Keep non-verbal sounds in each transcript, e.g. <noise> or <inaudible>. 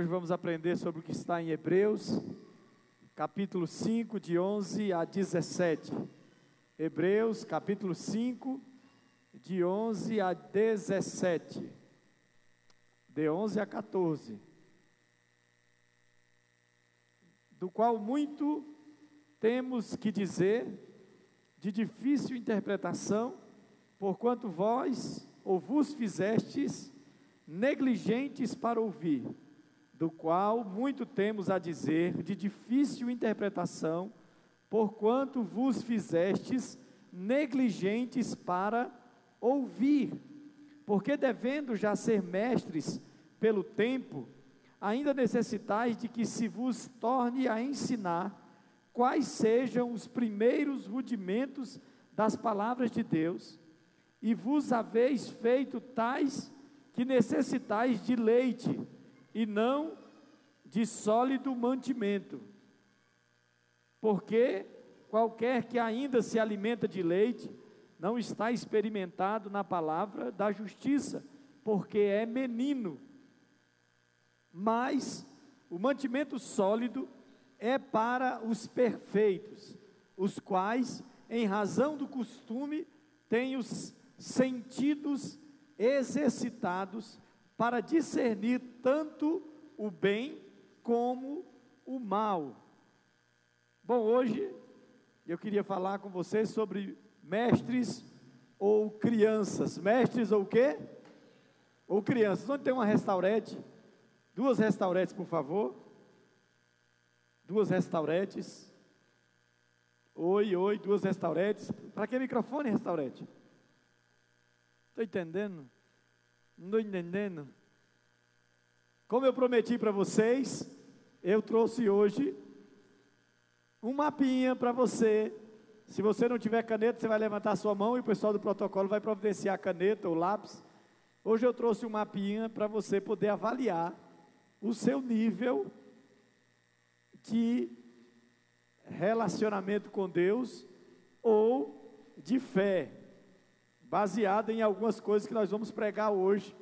Hoje vamos aprender sobre o que está em Hebreus, capítulo 5, de 11 a 17. Hebreus, capítulo 5, de 11 a 17. De 11 a 14. Do qual muito temos que dizer, de difícil interpretação, porquanto vós ou vos fizestes negligentes para ouvir do qual muito temos a dizer, de difícil interpretação, porquanto vos fizestes negligentes para ouvir. Porque devendo já ser mestres pelo tempo, ainda necessitais de que se vos torne a ensinar quais sejam os primeiros rudimentos das palavras de Deus, e vos haveis feito tais que necessitais de leite e não de sólido mantimento. Porque qualquer que ainda se alimenta de leite não está experimentado na palavra da justiça, porque é menino. Mas o mantimento sólido é para os perfeitos, os quais, em razão do costume, têm os sentidos exercitados para discernir tanto o bem como o mal. Bom, hoje eu queria falar com vocês sobre mestres ou crianças. Mestres ou quê? Ou crianças. Onde tem uma restaurante? Duas restaurantes, por favor. Duas restaurantes. Oi, oi, duas restaurantes. Para que microfone restaurante? Estou entendendo? Não estou entendendo. Como eu prometi para vocês, eu trouxe hoje um mapinha para você. Se você não tiver caneta, você vai levantar sua mão e o pessoal do protocolo vai providenciar a caneta ou lápis. Hoje eu trouxe um mapinha para você poder avaliar o seu nível de relacionamento com Deus ou de fé baseada em algumas coisas que nós vamos pregar hoje.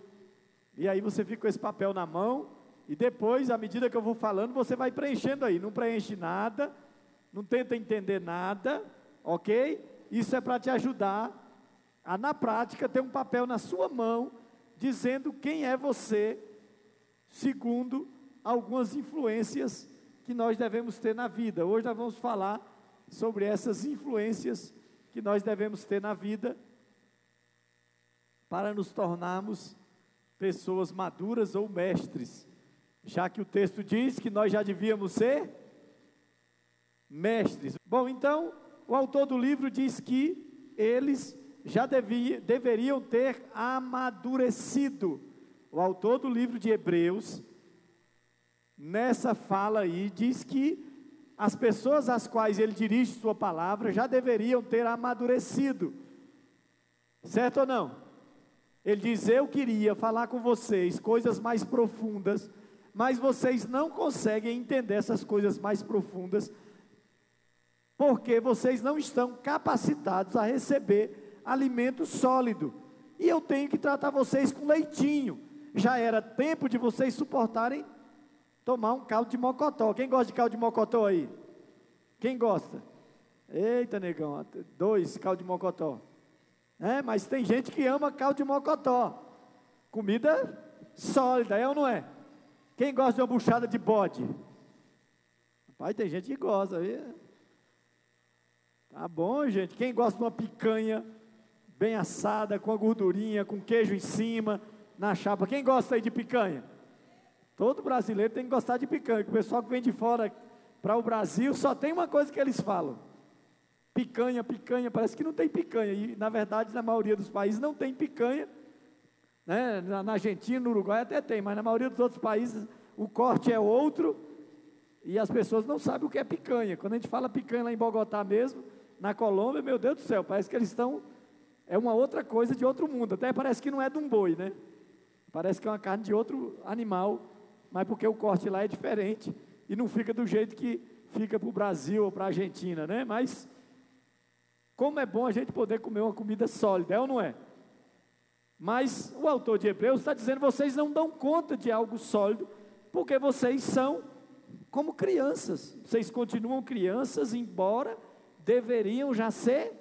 E aí você fica com esse papel na mão, e depois, à medida que eu vou falando, você vai preenchendo aí. Não preenche nada, não tenta entender nada, ok? Isso é para te ajudar a, na prática, ter um papel na sua mão, dizendo quem é você, segundo algumas influências que nós devemos ter na vida. Hoje nós vamos falar sobre essas influências que nós devemos ter na vida para nos tornarmos pessoas maduras ou mestres, já que o texto diz que nós já devíamos ser mestres. Bom, então, o autor do livro diz que eles já devia, deveriam ter amadurecido. O autor do livro de Hebreus, nessa fala aí, diz que as pessoas às quais ele dirige sua palavra já deveriam ter amadurecido. Certo ou não? Ele diz: Eu queria falar com vocês coisas mais profundas, mas vocês não conseguem entender essas coisas mais profundas, porque vocês não estão capacitados a receber alimento sólido. E eu tenho que tratar vocês com leitinho. Já era tempo de vocês suportarem tomar um caldo de mocotó. Quem gosta de caldo de mocotó aí? Quem gosta? Eita, negão, dois caldo de mocotó. É, mas tem gente que ama caldo de mocotó. Comida sólida, é ou não é? Quem gosta de uma buchada de bode? Pai, tem gente que gosta. Viu? Tá bom, gente. Quem gosta de uma picanha bem assada, com a gordurinha, com queijo em cima, na chapa. Quem gosta aí de picanha? Todo brasileiro tem que gostar de picanha. O pessoal que vem de fora para o Brasil só tem uma coisa que eles falam: picanha, picanha, parece que não tem picanha. E, na verdade, na maioria dos países não tem picanha. Né? Na Argentina, no Uruguai até tem, mas na maioria dos outros países o corte é outro e as pessoas não sabem o que é picanha. Quando a gente fala picanha lá em Bogotá mesmo, na Colômbia, meu Deus do céu, parece que eles estão. É uma outra coisa de outro mundo. Até parece que não é de um boi, né? Parece que é uma carne de outro animal, mas porque o corte lá é diferente e não fica do jeito que fica para o Brasil ou para a Argentina, né? Mas como é bom a gente poder comer uma comida sólida, é ou não é? Mas o autor de Hebreus está dizendo: vocês não dão conta de algo sólido, porque vocês são como crianças. Vocês continuam crianças, embora deveriam já ser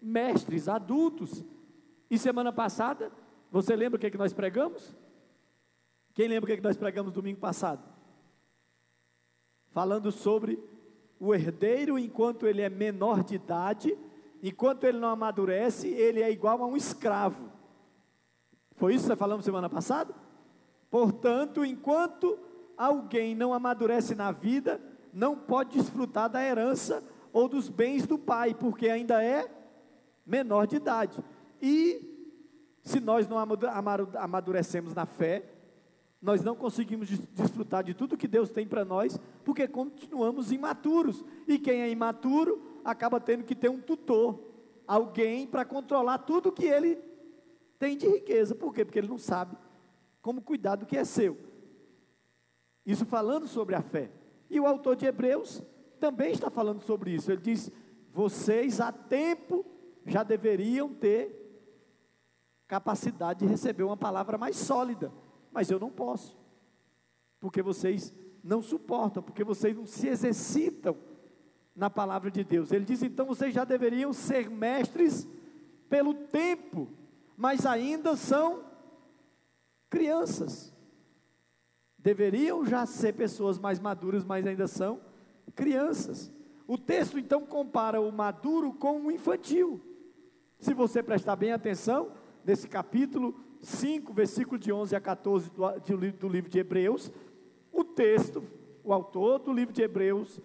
mestres, adultos. E semana passada, você lembra o que, é que nós pregamos? Quem lembra o que, é que nós pregamos domingo passado? Falando sobre o herdeiro, enquanto ele é menor de idade, enquanto ele não amadurece, ele é igual a um escravo. Foi isso que falamos semana passada? Portanto, enquanto alguém não amadurece na vida, não pode desfrutar da herança ou dos bens do pai, porque ainda é menor de idade. E se nós não amadurecemos na fé, nós não conseguimos desfrutar de tudo que Deus tem para nós, porque continuamos imaturos. E quem é imaturo acaba tendo que ter um tutor, alguém para controlar tudo que ele tem de riqueza. Por quê? Porque ele não sabe como cuidar do que é seu. Isso falando sobre a fé. E o autor de Hebreus também está falando sobre isso. Ele diz: vocês há tempo já deveriam ter capacidade de receber uma palavra mais sólida, mas eu não posso, porque vocês não suportam, porque vocês não se exercitam na palavra de Deus. Ele diz: então vocês já deveriam ser mestres pelo tempo, mas ainda são crianças. Deveriam já ser pessoas mais maduras, mas ainda são crianças. O texto então compara o maduro com o infantil. Se você prestar bem atenção, nesse capítulo 5, versículo de 11 a 14 do, do livro de Hebreus, o texto, o autor do livro de Hebreus,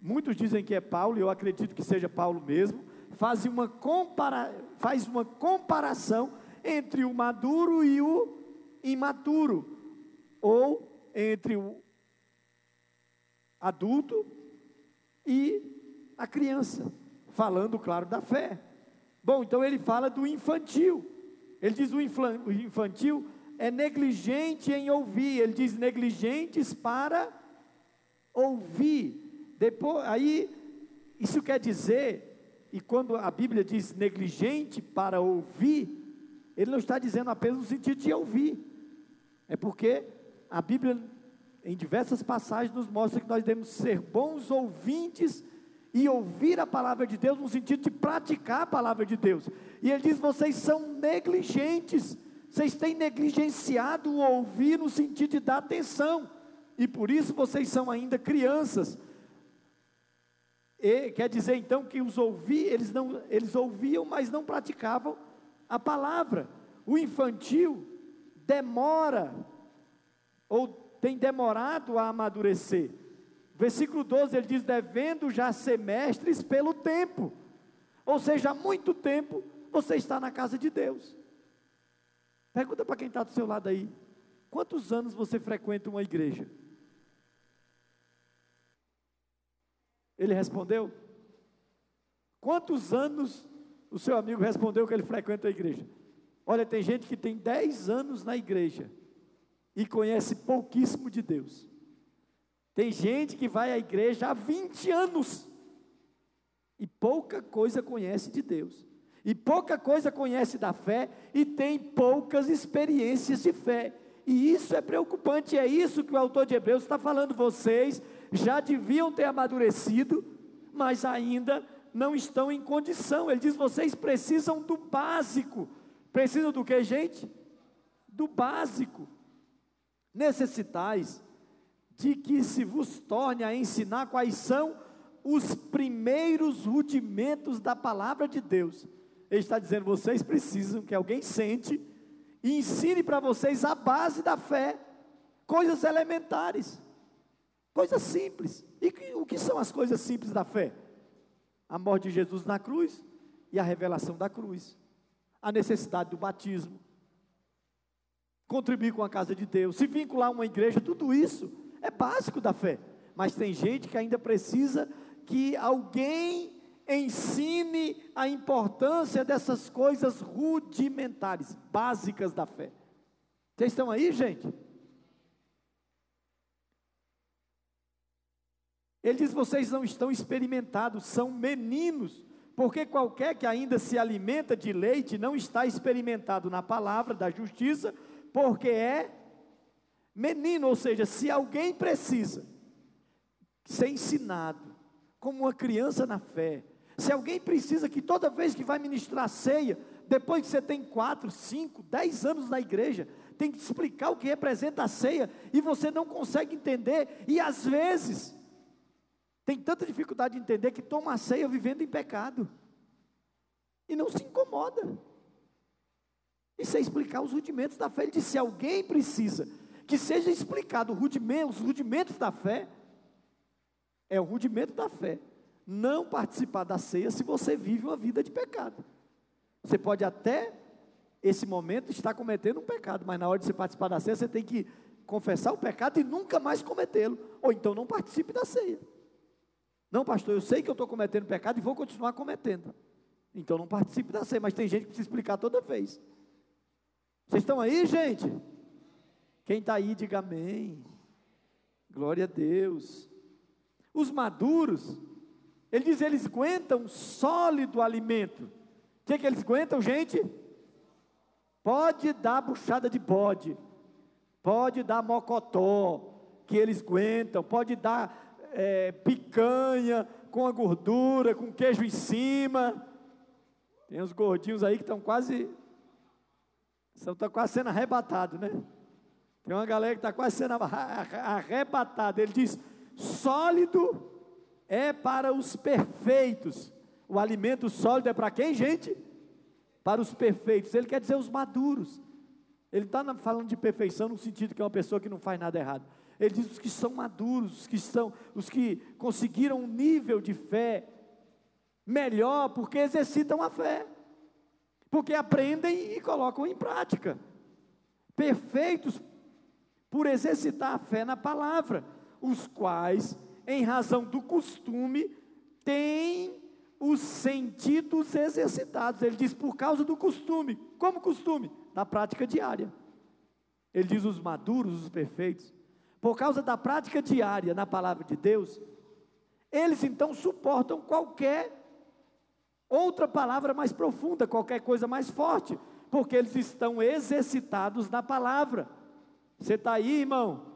muitos dizem que é Paulo, e eu acredito que seja Paulo mesmo, faz uma, compara, faz uma comparação entre o maduro e o imaturo, ou entre o adulto e a criança, falando, claro, da fé. Bom, então ele fala do infantil. Ele diz o infantil é negligente em ouvir. Ele diz negligentes para ouvir. Depois, aí, isso quer dizer, e quando a Bíblia diz negligente para ouvir, ele não está dizendo apenas no sentido de ouvir. É porque a Bíblia, em diversas passagens, nos mostra que nós devemos ser bons ouvintes e ouvir a palavra de Deus no sentido de praticar a palavra de Deus. E ele diz: vocês são negligentes, vocês têm negligenciado o ouvir no sentido de dar atenção, e por isso vocês são ainda crianças. E, quer dizer então que os ouvi, eles, não, eles ouviam, mas não praticavam a palavra. O infantil demora, ou tem demorado a amadurecer. Versículo 12 ele diz: devendo já ser mestres pelo tempo. Ou seja, há muito tempo você está na casa de Deus. Pergunta para quem está do seu lado aí: quantos anos você frequenta uma igreja? Ele respondeu? Quantos anos o seu amigo respondeu que ele frequenta a igreja? Olha, tem gente que tem 10 anos na igreja e conhece pouquíssimo de Deus. Tem gente que vai à igreja há 20 anos e pouca coisa conhece de Deus. E pouca coisa conhece da fé e tem poucas experiências de fé. E isso é preocupante, é isso que o autor de Hebreus está falando. Vocês já deviam ter amadurecido, mas ainda não estão em condição. Ele diz: vocês precisam do básico. Precisam do que, gente? Do básico. Necessitais de que se vos torne a ensinar quais são os primeiros rudimentos da palavra de Deus. Ele está dizendo: vocês precisam que alguém sente e ensine para vocês a base da fé, coisas elementares, coisas simples. E o que são as coisas simples da fé? A morte de Jesus na cruz e a revelação da cruz, a necessidade do batismo, contribuir com a casa de Deus, se vincular a uma igreja, tudo isso é básico da fé. Mas tem gente que ainda precisa que alguém ensine a importância dessas coisas rudimentares, básicas da fé. Vocês estão aí, gente? Ele diz: vocês não estão experimentados, são meninos, porque qualquer que ainda se alimenta de leite não está experimentado na palavra da justiça, porque é menino, ou seja, se alguém precisa ser ensinado como uma criança na fé, se alguém precisa que toda vez que vai ministrar ceia, depois que você tem quatro, cinco, dez anos na igreja, tem que explicar o que representa a ceia e você não consegue entender, e às vezes tem tanta dificuldade de entender que toma a ceia vivendo em pecado e não se incomoda. Isso é explicar os rudimentos da fé. Ele disse: se alguém precisa que seja explicado os rudimentos da fé, é o rudimento da fé. Não participar da ceia se você vive uma vida de pecado. Você pode até, esse momento, estar cometendo um pecado, mas na hora de você participar da ceia, você tem que confessar o pecado e nunca mais cometê-lo. Ou então não participe da ceia. Não, pastor, eu sei que eu estou cometendo pecado e vou continuar cometendo. Então não participe da ceia, mas tem gente que precisa explicar toda vez. Vocês estão aí, gente? Quem está aí, diga amém. Glória a Deus. Os maduros, ele diz, eles aguentam sólido alimento. O que, que eles aguentam, gente? Pode dar buchada de bode, pode dar mocotó, que eles aguentam, pode dar é, picanha com a gordura, com queijo em cima. Tem uns gordinhos aí que estão quase, estão quase sendo arrebatados, né? Tem uma galera que está quase sendo arrebatada. Ele diz: sólido é para os perfeitos. O alimento sólido é para quem, gente? Para os perfeitos. Ele quer dizer os maduros. Ele está falando de perfeição no sentido que é uma pessoa que não faz nada errado. Ele diz os que são maduros, os que são, os que conseguiram um nível de fé melhor, porque exercitam a fé, porque aprendem e colocam em prática. Perfeitos por exercitar a fé na palavra, os quais, em razão do costume, têm os sentidos exercitados. Ele diz por causa do costume. Como costume? Na prática diária. Ele diz os maduros, os perfeitos, por causa da prática diária na palavra de Deus, eles então suportam qualquer outra palavra mais profunda, qualquer coisa mais forte, porque eles estão exercitados na palavra. Você está aí, irmão?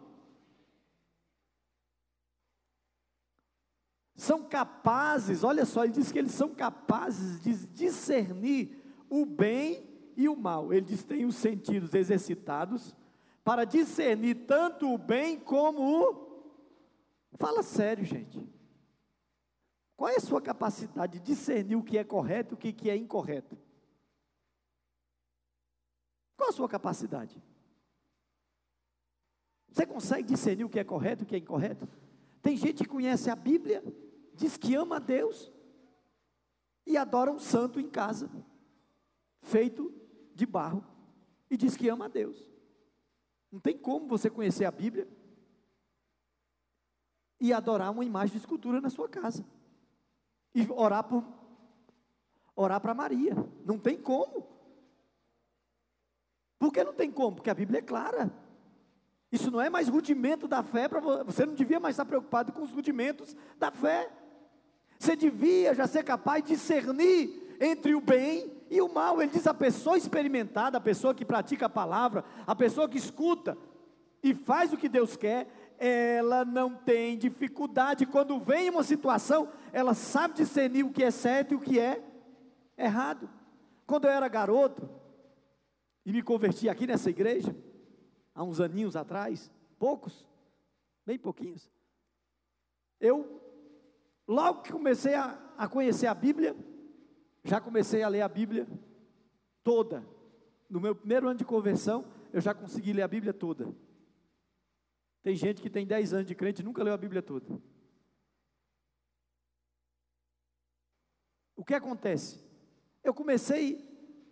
São capazes, olha só, ele diz que eles são capazes de discernir o bem e o mal. Ele diz tem os sentidos exercitados para discernir tanto o bem como o. Fala sério, gente. Qual é a sua capacidade de discernir o que é correto e o que é incorreto? Qual a sua capacidade? Você consegue discernir o que é correto e o que é incorreto? Tem gente que conhece a Bíblia, diz que ama a Deus e adora um santo em casa, feito de barro, e diz que ama a Deus. Não tem como você conhecer a Bíblia e adorar uma imagem de escultura na sua casa. E orar por orar para Maria. Não tem como. Por que não tem como? Porque a Bíblia é clara. Isso não é mais rudimento da fé para você não devia mais estar preocupado com os rudimentos da fé. Você devia já ser capaz de discernir entre o bem e o mal. Ele diz a pessoa experimentada, a pessoa que pratica a palavra, a pessoa que escuta e faz o que Deus quer, ela não tem dificuldade quando vem uma situação, ela sabe discernir o que é certo e o que é errado. Quando eu era garoto e me converti aqui nessa igreja, há uns aninhos atrás, poucos, bem pouquinhos. Eu, logo que comecei a, a conhecer a Bíblia, já comecei a ler a Bíblia toda. No meu primeiro ano de conversão, eu já consegui ler a Bíblia toda. Tem gente que tem 10 anos de crente e nunca leu a Bíblia toda. O que acontece? Eu comecei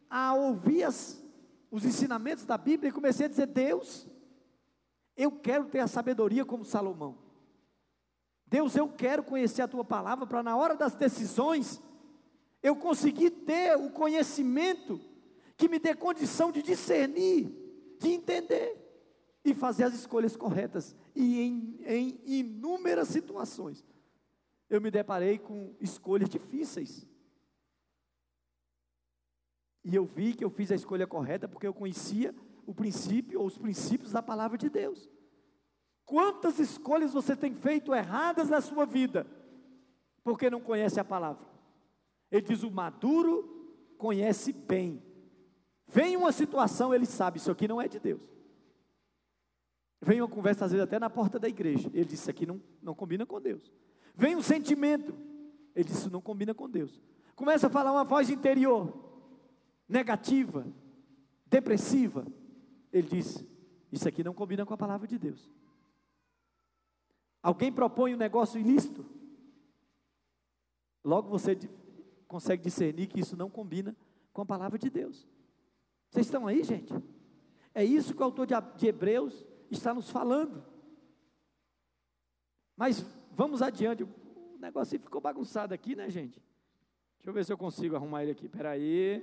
a ouvir as, os ensinamentos da Bíblia e comecei a dizer: Deus, eu quero ter a sabedoria como Salomão. Deus, eu quero conhecer a tua palavra para na hora das decisões eu conseguir ter o conhecimento que me dê condição de discernir, de entender e fazer as escolhas corretas. E em, em inúmeras situações eu me deparei com escolhas difíceis. E eu vi que eu fiz a escolha correta porque eu conhecia o princípio ou os princípios da palavra de Deus. Quantas escolhas você tem feito erradas na sua vida, porque não conhece a palavra? Ele diz: o maduro conhece bem. Vem uma situação, ele sabe, isso aqui não é de Deus. Vem uma conversa, às vezes, até na porta da igreja. Ele disse: Isso aqui não, não combina com Deus. Vem um sentimento. Ele disse: Isso não combina com Deus. Começa a falar uma voz interior, negativa, depressiva. Ele diz: Isso aqui não combina com a palavra de Deus. Alguém propõe um negócio ilícito. Logo você consegue discernir que isso não combina com a palavra de Deus. Vocês estão aí, gente? É isso que o autor de Hebreus está nos falando. Mas vamos adiante. O negócio ficou bagunçado aqui, né, gente? Deixa eu ver se eu consigo arrumar ele aqui. Espera aí.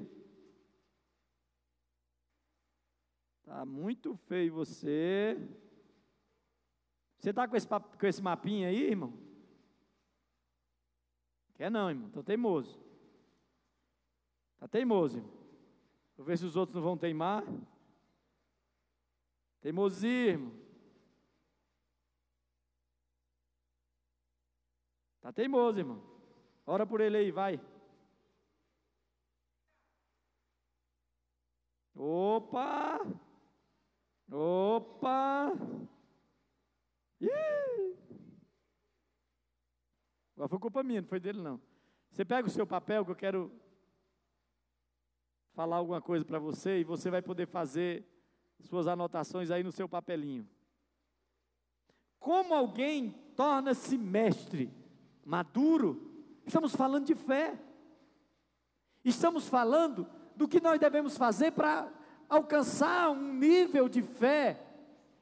Tá muito feio você. Você está com esse, com esse mapinha aí, irmão? Quer não, irmão. Estou teimoso. Está teimoso, irmão. Vou ver se os outros não vão teimar. Teimosia, Está teimoso, irmão. Ora por ele aí, vai. Opa! Opa! Ih! Agora foi culpa minha, não foi dele não. Você pega o seu papel que eu quero falar alguma coisa para você e você vai poder fazer suas anotações aí no seu papelinho. Como alguém torna-se mestre maduro? Estamos falando de fé. Estamos falando do que nós devemos fazer para alcançar um nível de fé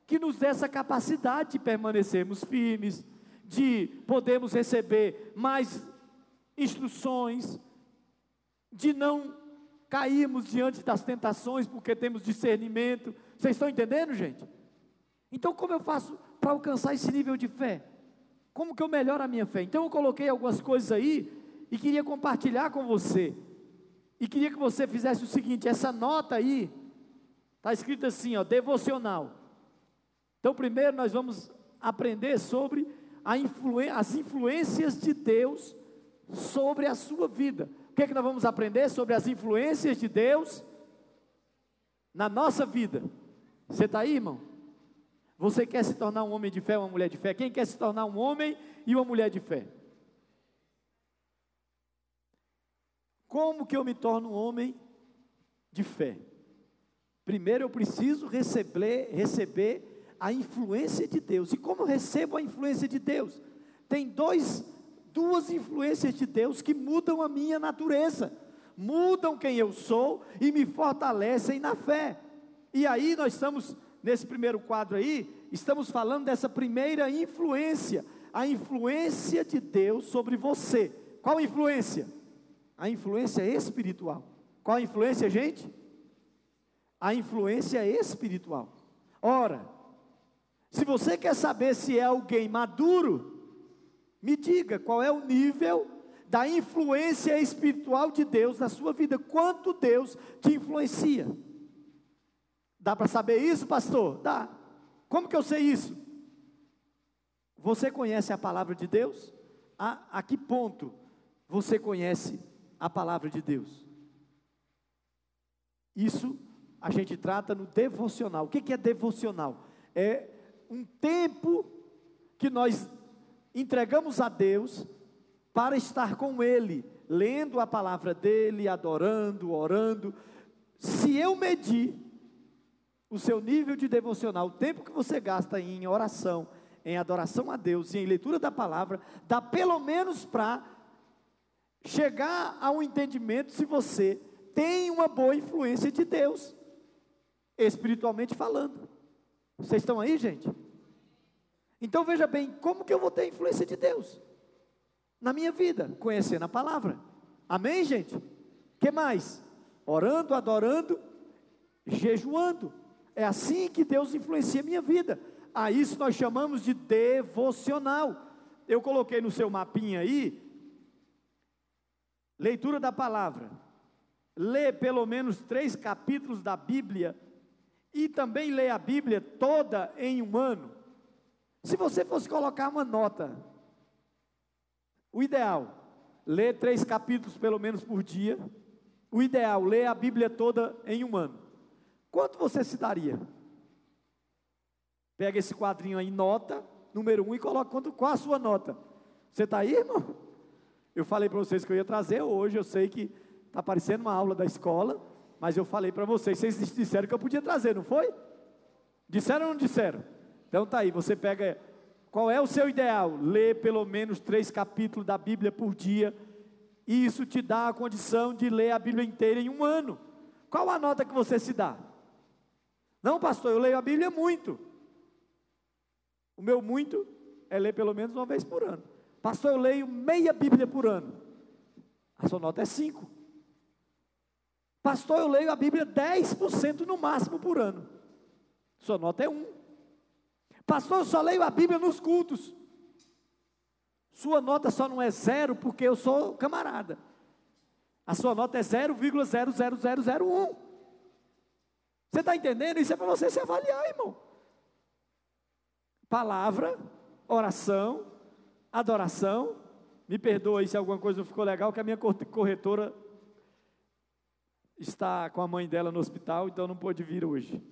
que nos dê essa capacidade de permanecermos firmes, de podermos receber mais instruções, de não cairmos diante das tentações porque temos discernimento, vocês estão entendendo, gente? Então, como eu faço para alcançar esse nível de fé? Como que eu melhoro a minha fé? Então, eu coloquei algumas coisas aí e queria compartilhar com você. E queria que você fizesse o seguinte: essa nota aí, está escrita assim, ó, devocional. Então, primeiro nós vamos aprender sobre influ as influências de Deus sobre a sua vida. Que é que nós vamos aprender sobre as influências de Deus na nossa vida? Você está aí, irmão? Você quer se tornar um homem de fé, uma mulher de fé? Quem quer se tornar um homem e uma mulher de fé? Como que eu me torno um homem de fé? Primeiro eu preciso receber, receber a influência de Deus. E como eu recebo a influência de Deus? Tem dois, duas influências de Deus que mudam a minha natureza, mudam quem eu sou e me fortalecem na fé. E aí nós estamos, nesse primeiro quadro aí, estamos falando dessa primeira influência, a influência de Deus sobre você. Qual influência? A influência espiritual. Qual a influência, gente? A influência espiritual. Ora, se você quer saber se é alguém maduro, me diga qual é o nível da influência espiritual de Deus na sua vida, quanto Deus te influencia. Dá para saber isso, pastor? Dá. Como que eu sei isso? Você conhece a palavra de Deus? A, a que ponto você conhece a palavra de Deus? Isso a gente trata no devocional. O que, que é devocional? É um tempo que nós entregamos a Deus para estar com Ele, lendo a palavra dEle, adorando, orando. Se eu medir o seu nível de devocional, o tempo que você gasta em oração, em adoração a Deus e em leitura da palavra, dá pelo menos para chegar a um entendimento se você tem uma boa influência de Deus, espiritualmente falando. Vocês estão aí, gente? Então veja bem, como que eu vou ter influência de Deus na minha vida? Conhecendo a palavra. Amém, gente? Que mais? Orando, adorando, jejuando. É assim que Deus influencia a minha vida. A isso nós chamamos de devocional. Eu coloquei no seu mapinha aí, leitura da palavra. Lê pelo menos três capítulos da Bíblia e também lê a Bíblia toda em um ano. Se você fosse colocar uma nota, o ideal, ler três capítulos pelo menos por dia. O ideal, ler a Bíblia toda em um ano. Quanto você se daria? Pega esse quadrinho aí, nota, número um, e coloca quanto, qual a sua nota. Você está aí, irmão? Eu falei para vocês que eu ia trazer hoje, eu sei que está parecendo uma aula da escola, mas eu falei para vocês, vocês disseram que eu podia trazer, não foi? Disseram ou não disseram? Então tá aí, você pega. Qual é o seu ideal? Ler pelo menos três capítulos da Bíblia por dia. E isso te dá a condição de ler a Bíblia inteira em um ano. Qual a nota que você se dá? Não, pastor, eu leio a Bíblia muito. O meu muito é ler pelo menos uma vez por ano. Pastor, eu leio meia Bíblia por ano. A sua nota é 5. Pastor, eu leio a Bíblia 10% no máximo por ano. Sua nota é 1. Pastor, eu só leio a Bíblia nos cultos. Sua nota só não é zero porque eu sou camarada. A sua nota é 0,00001. Você está entendendo? Isso é para você se avaliar, irmão. Palavra, oração, adoração. Me perdoa aí se alguma coisa não ficou legal, que a minha corretora está com a mãe dela no hospital, então não pôde vir hoje.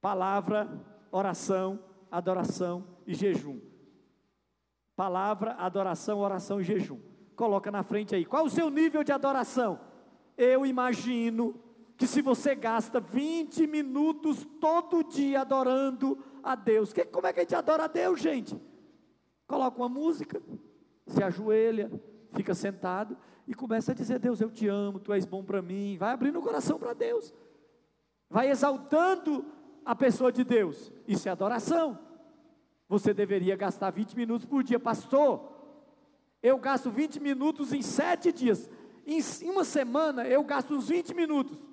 Palavra, oração, adoração e jejum. Palavra, adoração, oração e jejum. Coloca na frente aí. Qual o seu nível de adoração? Eu imagino que se você gasta 20 minutos todo dia adorando a Deus, que, como é que a gente adora a Deus, gente? Coloca uma música, se ajoelha, fica sentado e começa a dizer: Deus, eu te amo, tu és bom para mim. Vai abrindo o coração para Deus, vai exaltando a pessoa de Deus. Isso é adoração. Você deveria gastar 20 minutos por dia, pastor. Eu gasto 20 minutos em sete dias. Em uma semana eu gasto uns 20 minutos.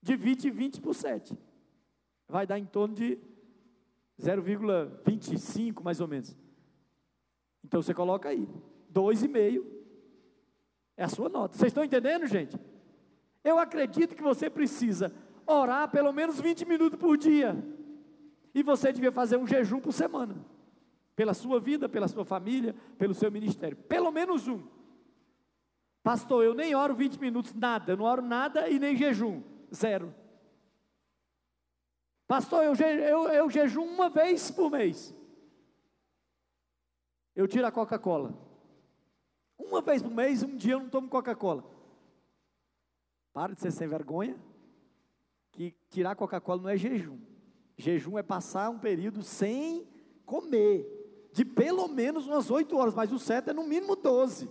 Divide 20 por 7. Vai dar em torno de 0,25 mais ou menos. Então você coloca aí, 2,5 é a sua nota. Vocês estão entendendo, gente? Eu acredito que você precisa orar pelo menos 20 minutos por dia. E você devia fazer um jejum por semana. Pela sua vida, pela sua família, pelo seu ministério. Pelo menos um. Pastor, eu nem oro 20 minutos, nada. Eu não oro nada e nem jejum. Zero. Pastor, eu, eu, eu jejum uma vez por mês. Eu tiro a Coca-Cola. Uma vez por mês, um dia eu não tomo Coca-Cola. Para de ser sem vergonha que tirar Coca-Cola não é jejum. Jejum é passar um período sem comer, de pelo menos umas 8 horas, mas o certo é no mínimo 12.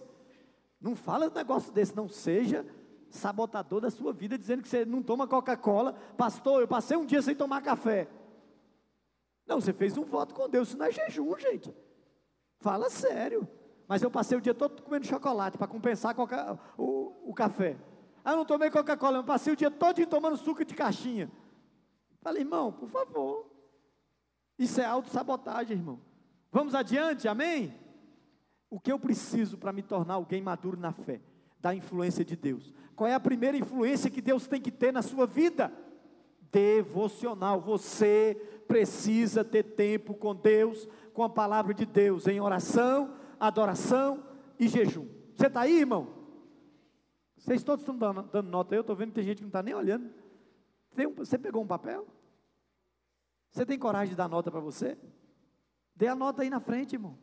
Não fala um negócio desse, não seja sabotador da sua vida, dizendo que você não toma Coca-Cola. Pastor, eu passei um dia sem tomar café. Não, você fez um voto com Deus, isso não é jejum, gente. Fala sério. Mas eu passei o dia todo comendo chocolate para compensar o, o café. Ah, não tomei Coca-Cola, eu passei o dia todo tomando suco de caixinha. Falei, irmão, por favor. Isso é autossabotagem, irmão. Vamos adiante, amém? O que eu preciso para me tornar alguém maduro na fé? Da influência de Deus. Qual é a primeira influência que Deus tem que ter na sua vida? Devocional. Você precisa ter tempo com Deus, com a palavra de Deus, em oração, adoração e jejum. Você está aí, irmão? Vocês todos estão dando, dando nota, eu estou vendo que tem gente que não está nem olhando. Um, você pegou um papel? Você tem coragem de dar nota para você? Dê a nota aí na frente, irmão.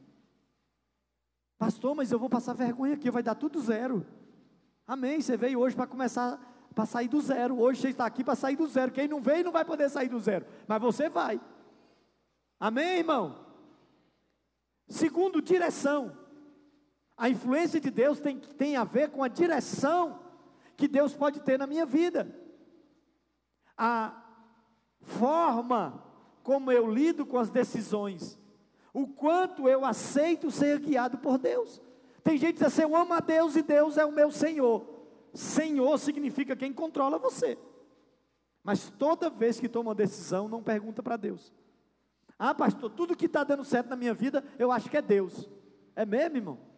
Pastor, mas eu vou passar vergonha aqui, vai dar tudo zero. Amém. Você veio hoje para começar, para sair do zero. Hoje você está aqui para sair do zero. Quem não veio não vai poder sair do zero, mas você vai. Amém, irmão? Segundo, direção. A influência de Deus tem, tem a ver com a direção que Deus pode ter na minha vida. A forma como eu lido com as decisões. O quanto eu aceito ser guiado por Deus. Tem gente que diz assim: eu amo a Deus e Deus é o meu Senhor. Senhor significa quem controla você. Mas toda vez que toma uma decisão, não pergunta para Deus. Ah, pastor, tudo que está dando certo na minha vida, eu acho que é Deus. É mesmo, irmão?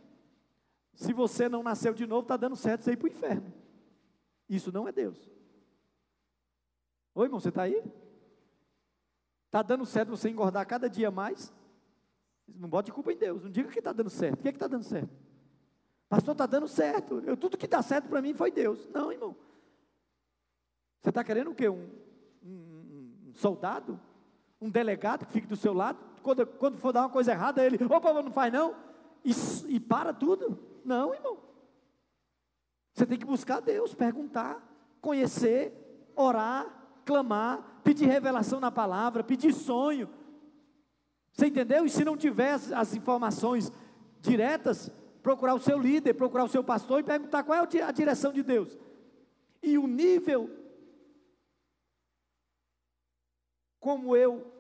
Se você não nasceu de novo, está dando certo você ir para o inferno. Isso não é Deus. Oi, irmão, você está aí? Está dando certo você engordar cada dia mais? Não bote culpa em Deus, não diga que está dando certo. O que é está dando certo? Pastor, está dando certo. Eu, tudo que está certo para mim foi Deus. Não, irmão. Você está querendo o quê? Um, um, um, soldado? Um delegado que fique do seu lado? Quando, quando for dar uma coisa errada, ele, opa, não faz não? E, e para tudo? Não, irmão. Você tem que buscar Deus, perguntar, conhecer, orar, clamar, pedir revelação na palavra, pedir sonho. Você entendeu? E se não tiver as, as informações diretas, procurar o seu líder, procurar o seu pastor e perguntar qual é a direção de Deus. E o nível como eu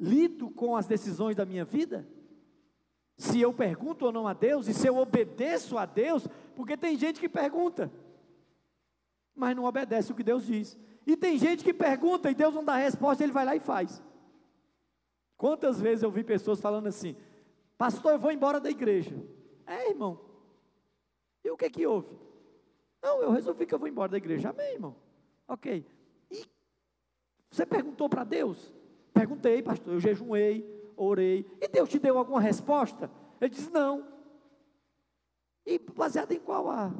lido com as decisões da minha vida, se eu pergunto ou não a Deus, e se eu obedeço a Deus, porque tem gente que pergunta, mas não obedece o que Deus diz. E tem gente que pergunta e Deus não dá resposta, ele vai lá e faz. Quantas vezes eu vi pessoas falando assim: Pastor, eu vou embora da igreja. É, irmão. E o que que houve? Não, eu resolvi que eu vou embora da igreja. Amém, irmão. Ok. E você perguntou para Deus? Perguntei, pastor. Eu jejuei, orei. E Deus te deu alguma resposta? Ele disse: Não. E baseado em qual a?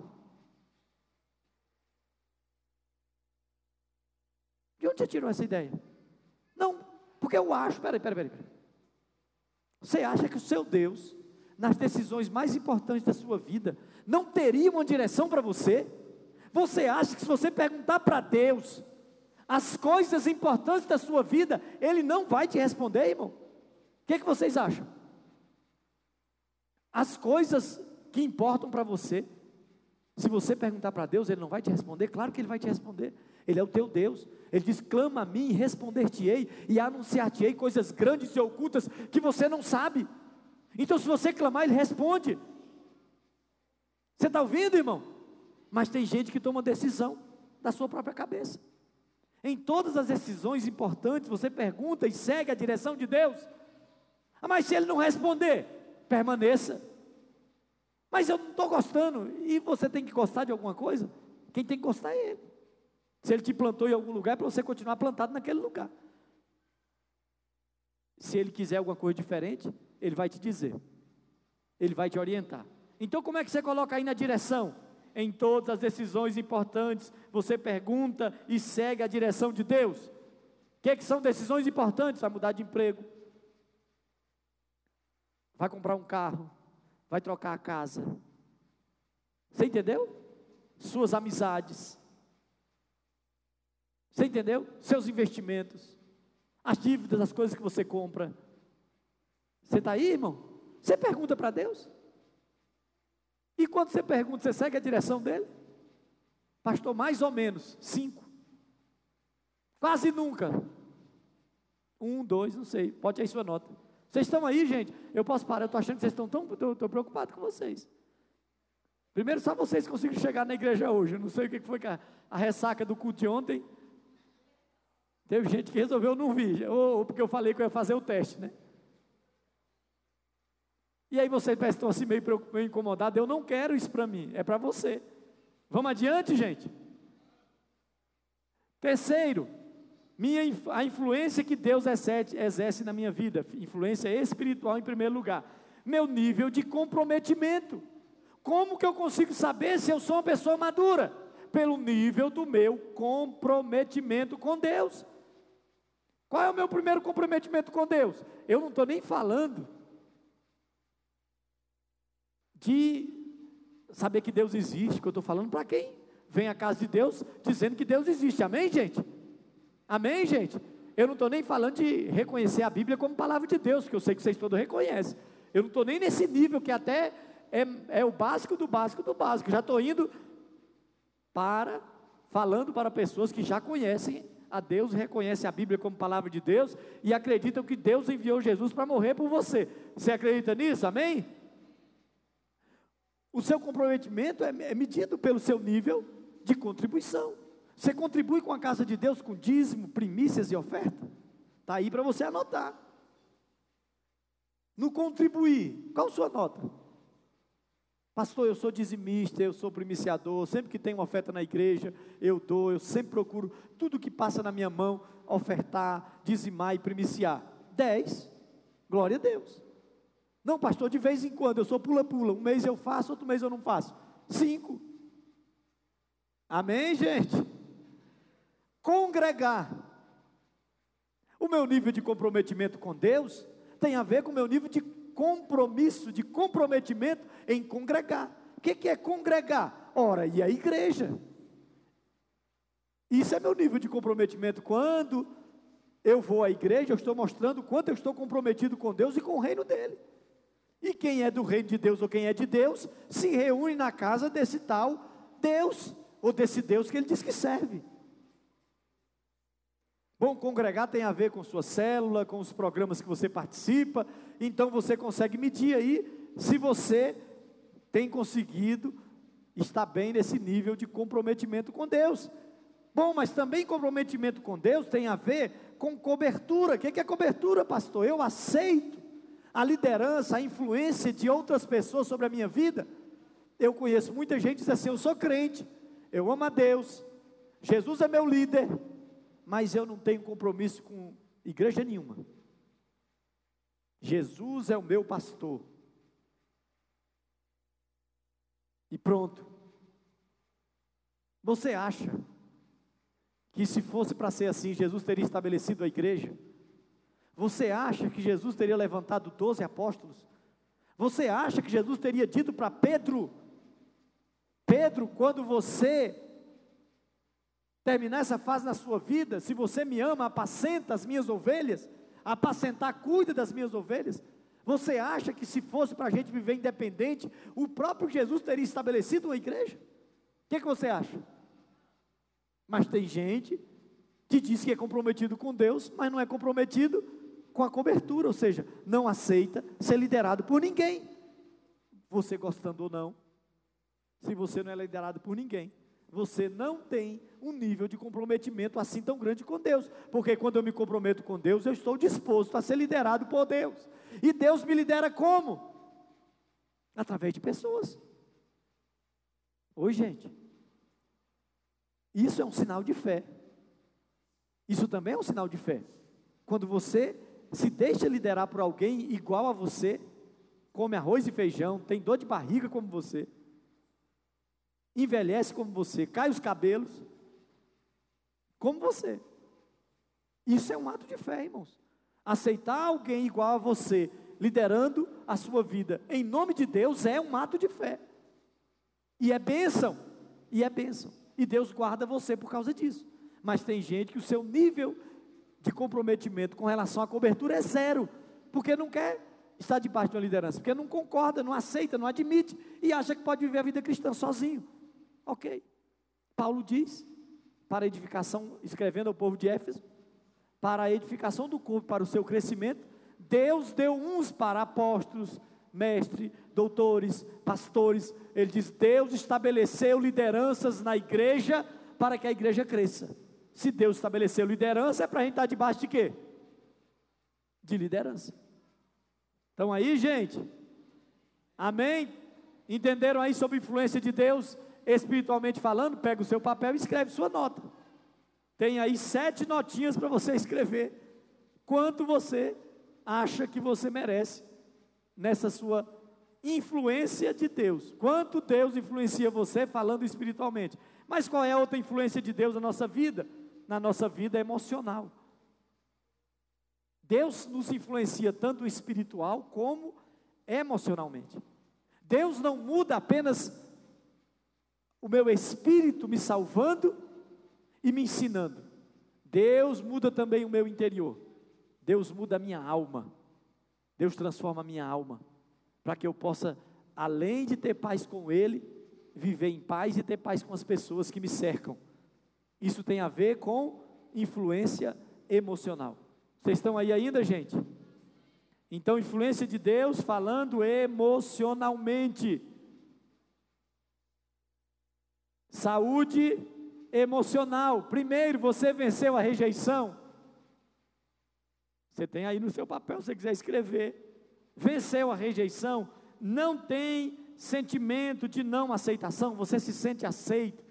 De onde você tirou essa ideia? Não, porque eu acho. Peraí, peraí, peraí. Você acha que o seu Deus, nas decisões mais importantes da sua vida, não teria uma direção para você? Você acha que se você perguntar para Deus as coisas importantes da sua vida, Ele não vai te responder, irmão? Que, que vocês acham? As coisas que importam para você, se você perguntar para Deus, Ele não vai te responder? Claro que Ele vai te responder. Ele é o teu Deus. Ele diz: clama a mim, responder-te-ei e anunciar-te-ei coisas grandes e ocultas que você não sabe. Então, se você clamar, Ele responde. Você está ouvindo, irmão? Mas tem gente que toma decisão da sua própria cabeça. Em todas as decisões importantes, você pergunta e segue a direção de Deus. Mas se ele não responder, permaneça. Mas eu não estou gostando. E você tem que gostar de alguma coisa? Quem tem que gostar é ele. Se ele te plantou em algum lugar, é para você continuar plantado naquele lugar. Se ele quiser alguma coisa diferente, ele vai te dizer. Ele vai te orientar. Então, como é que você coloca aí na direção? Em todas as decisões importantes, você pergunta e segue a direção de Deus. O que, que são decisões importantes? Vai mudar de emprego, vai comprar um carro, vai trocar a casa. Você entendeu? Suas amizades. Você entendeu? Seus investimentos, as dívidas, as coisas que você compra. Você está aí, irmão? Você pergunta para Deus? E quando você pergunta, você segue a direção dele? Pastor, mais ou menos, cinco. Quase nunca. Um, dois, não sei. Pode aí sua nota. Vocês estão aí, gente? Eu posso parar, eu estou achando que vocês estão tão. Estou preocupado com vocês. Primeiro, só vocês conseguem chegar na igreja hoje. Eu não sei o que foi a, a ressaca do culto de ontem. Teve gente que resolveu não vir, ou, ou porque eu falei que eu ia fazer o teste, né? E aí vocês estão assim meio, meio incomodados. Eu não quero isso para mim, é para você. Vamos adiante, gente? Terceiro, minha, a influência que Deus exerce, exerce na minha vida, influência espiritual em primeiro lugar. Meu nível de comprometimento. Como que eu consigo saber se eu sou uma pessoa madura? Pelo nível do meu comprometimento com Deus. Qual é o meu primeiro comprometimento com Deus? Eu não estou nem falando de saber que Deus existe, que eu estou falando para quem vem à casa de Deus dizendo que Deus existe. Amém, gente? Amém, gente? Eu não estou nem falando de reconhecer a Bíblia como palavra de Deus, que eu sei que vocês todos reconhecem. Eu não estou nem nesse nível que até é, é o básico do básico do básico. Já estou indo para, falando para pessoas que já conhecem a Deus, reconhecem a Bíblia como palavra de Deus e acreditam que Deus enviou Jesus para morrer por você. Você acredita nisso? Amém? O seu comprometimento é, é medido pelo seu nível de contribuição. Você contribui com a casa de Deus com dízimo, primícias e oferta? Está aí para você anotar. No contribuir, qual a sua nota? Pastor, eu sou dizimista, eu sou primiciador, sempre que tem uma oferta na igreja, eu dou, eu sempre procuro tudo que passa na minha mão, ofertar, dizimar e primiciar. Dez, glória a Deus. Não, pastor, de vez em quando, eu sou pula-pula, um mês eu faço, outro mês eu não faço. Cinco. Amém, gente? Congregar. O meu nível de comprometimento com Deus tem a ver com o meu nível de compromisso, de comprometimento em congregar. O que é congregar? Ora, e a igreja. Isso é meu nível de comprometimento. Quando eu vou à igreja, eu estou mostrando quanto eu estou comprometido com Deus e com o reino dele. E quem é do reino de Deus ou quem é de Deus, se reúne na casa desse tal Deus, ou desse Deus que ele diz que serve. Bom, congregar tem a ver com sua célula, com os programas que você participa, então você consegue medir aí se você tem conseguido estar bem nesse nível de comprometimento com Deus. Bom, mas também comprometimento com Deus tem a ver com cobertura. O que é cobertura, pastor? Eu aceito a liderança, a influência de outras pessoas sobre a minha vida. Eu conheço muita gente que diz assim: eu sou crente, eu amo a Deus, Jesus é meu líder, mas eu não tenho compromisso com igreja nenhuma. Jesus é o meu pastor. E pronto. Você acha que se fosse para ser assim, Jesus teria estabelecido a igreja? Você acha que Jesus teria levantado doze apóstolos? Você acha que Jesus teria dito para Pedro: Pedro, quando você terminar essa fase na sua vida, se você me ama, apacenta as minhas ovelhas, apacentar, cuida das minhas ovelhas. Você acha que se fosse para a gente viver independente, o próprio Jesus teria estabelecido uma igreja? O que, é que você acha? Mas tem gente que diz que é comprometido com Deus, mas não é comprometido com a cobertura, ou seja, não aceita ser liderado por ninguém. Você gostando ou não, se você não é liderado por ninguém, você não tem um nível de comprometimento assim tão grande com Deus. Porque quando eu me comprometo com Deus, eu estou disposto a ser liderado por Deus. E Deus me lidera como? Através de pessoas. Oi, gente. Isso é um sinal de fé. Isso também é um sinal de fé. Quando você se deixa liderar por alguém igual a você, come arroz e feijão, tem dor de barriga como você, envelhece como você, cai os cabelos, como você. Isso é um ato de fé, irmãos. Aceitar alguém igual a você, liderando a sua vida, em nome de Deus, é um ato de fé. E é bênção, e é bênção. E Deus guarda você por causa disso. Mas tem gente que o seu nível de comprometimento com relação à cobertura é zero, porque não quer estar debaixo de uma liderança, porque não concorda, não aceita, não admite e acha que pode viver a vida cristã sozinho. Ok. Paulo diz, para edificação, escrevendo ao povo de Éfeso, para a edificação do corpo, para o seu crescimento, Deus deu uns para apóstolos, mestres, doutores, pastores. Ele diz: Deus estabeleceu lideranças na igreja para que a igreja cresça. Se Deus estabeleceu liderança, é para a gente estar debaixo de quê? De liderança. Então aí, gente, amém? Entenderam aí sobre a influência de Deus? Espiritualmente falando, pega o seu papel e escreve sua nota. Tem aí sete notinhas para você escrever. Quanto você acha que você merece nessa sua influência de Deus? Quanto Deus influencia você falando espiritualmente? Mas qual é a outra influência de Deus na nossa vida? Na nossa vida emocional. Deus nos influencia tanto espiritual como emocionalmente. Deus não muda apenas o meu espírito me salvando e me ensinando. Deus muda também o meu interior. Deus muda a minha alma. Deus transforma a minha alma. Para que eu possa, além de ter paz com Ele, viver em paz e ter paz com as pessoas que me cercam. Isso tem a ver com influência emocional. Vocês estão aí ainda, gente? Então, influência de Deus falando emocionalmente. Saúde emocional. Primeiro, você venceu a rejeição. Você tem aí no seu papel, se você quiser escrever. Venceu a rejeição. Não tem sentimento de não aceitação, você se sente aceito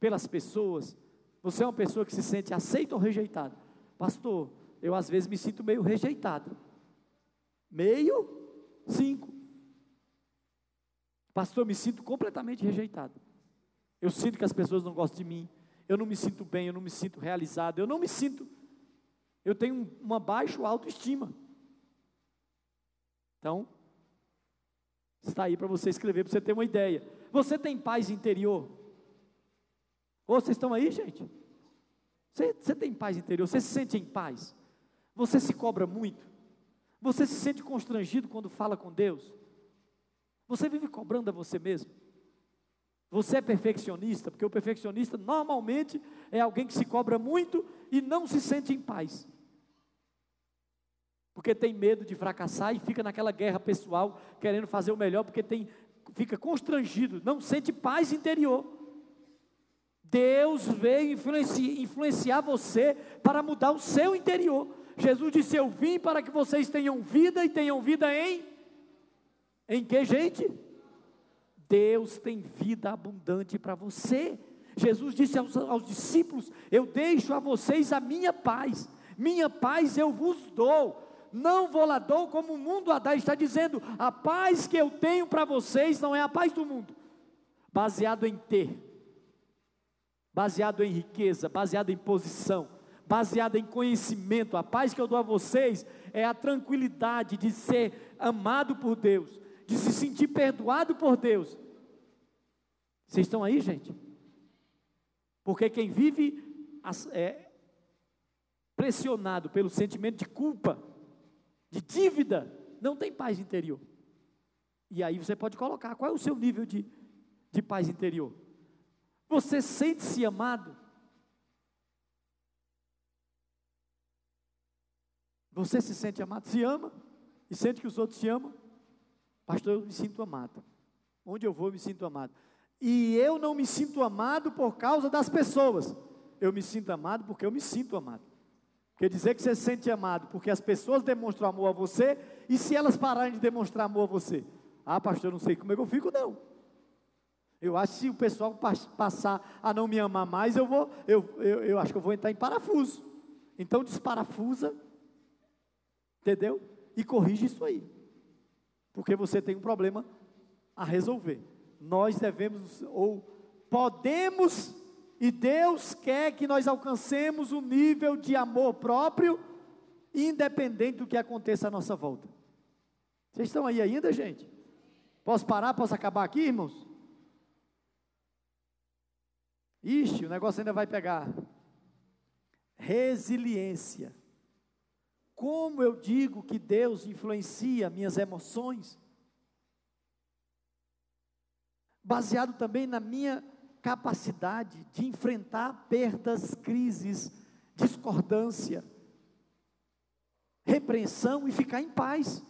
pelas pessoas. Você é uma pessoa que se sente aceito ou rejeitado? Pastor, eu às vezes me sinto meio rejeitado. Meio? Cinco. Pastor, me sinto completamente rejeitado. Eu sinto que as pessoas não gostam de mim. Eu não me sinto bem, eu não me sinto realizado. Eu não me sinto. Eu tenho uma baixa autoestima. Então, está aí para você escrever, para você ter uma ideia. Você tem paz interior? Ou vocês estão aí, gente? Você, você tem paz interior? Você se sente em paz? Você se cobra muito? Você se sente constrangido quando fala com Deus? Você vive cobrando a você mesmo? Você é perfeccionista? Porque o perfeccionista normalmente é alguém que se cobra muito e não se sente em paz. Porque tem medo de fracassar e fica naquela guerra pessoal, querendo fazer o melhor, porque tem, fica constrangido, não sente paz interior. Deus veio influenciar, influenciar você para mudar o seu interior. Jesus disse: Eu vim para que vocês tenham vida e tenham vida em. Em que, gente? Deus tem vida abundante para você. Jesus disse aos, aos, discípulos: Eu deixo a vocês a minha paz, minha paz eu vos dou. Não vou lá dou como o mundo a dar. Está dizendo: a paz que eu tenho para vocês não é a paz do mundo, baseado em ter, baseado em riqueza, baseado em posição, baseado em conhecimento. A paz que eu dou a vocês é a tranquilidade de ser amado por Deus, de se sentir perdoado por Deus. Vocês estão aí, gente? Porque quem vive é, pressionado pelo sentimento de culpa, de dívida, não tem paz interior. E aí você pode colocar qual é o seu nível de, de paz interior. Você sente-se amado? Você se sente amado? Se ama? E sente que os outros te amam? Pastor, eu me sinto amado. Onde eu vou, eu me sinto amado. E eu não me sinto amado por causa das pessoas. Eu me sinto amado porque eu me sinto amado. Quer dizer que você se sente amado porque as pessoas demonstram amor a você, e se elas pararem de demonstrar amor a você? Ah, pastor, eu não sei como é que eu fico, não. Eu acho que se o pessoal passar a não me amar mais, eu vou, eu, eu, eu acho que eu vou entrar em parafuso. Então desparafusa, entendeu? E corrige isso aí porque você tem um problema a resolver. Nós devemos, ou podemos, e Deus quer que nós alcancemos um nível de amor próprio, independente do que aconteça à nossa volta. Vocês estão aí ainda, gente? Posso parar? Posso acabar aqui, irmãos? Ixi, o negócio ainda vai pegar. Resiliência. Como eu digo que Deus influencia minhas emoções? Baseado também na minha capacidade de enfrentar perdas, crises, discordância, repreensão e ficar em paz.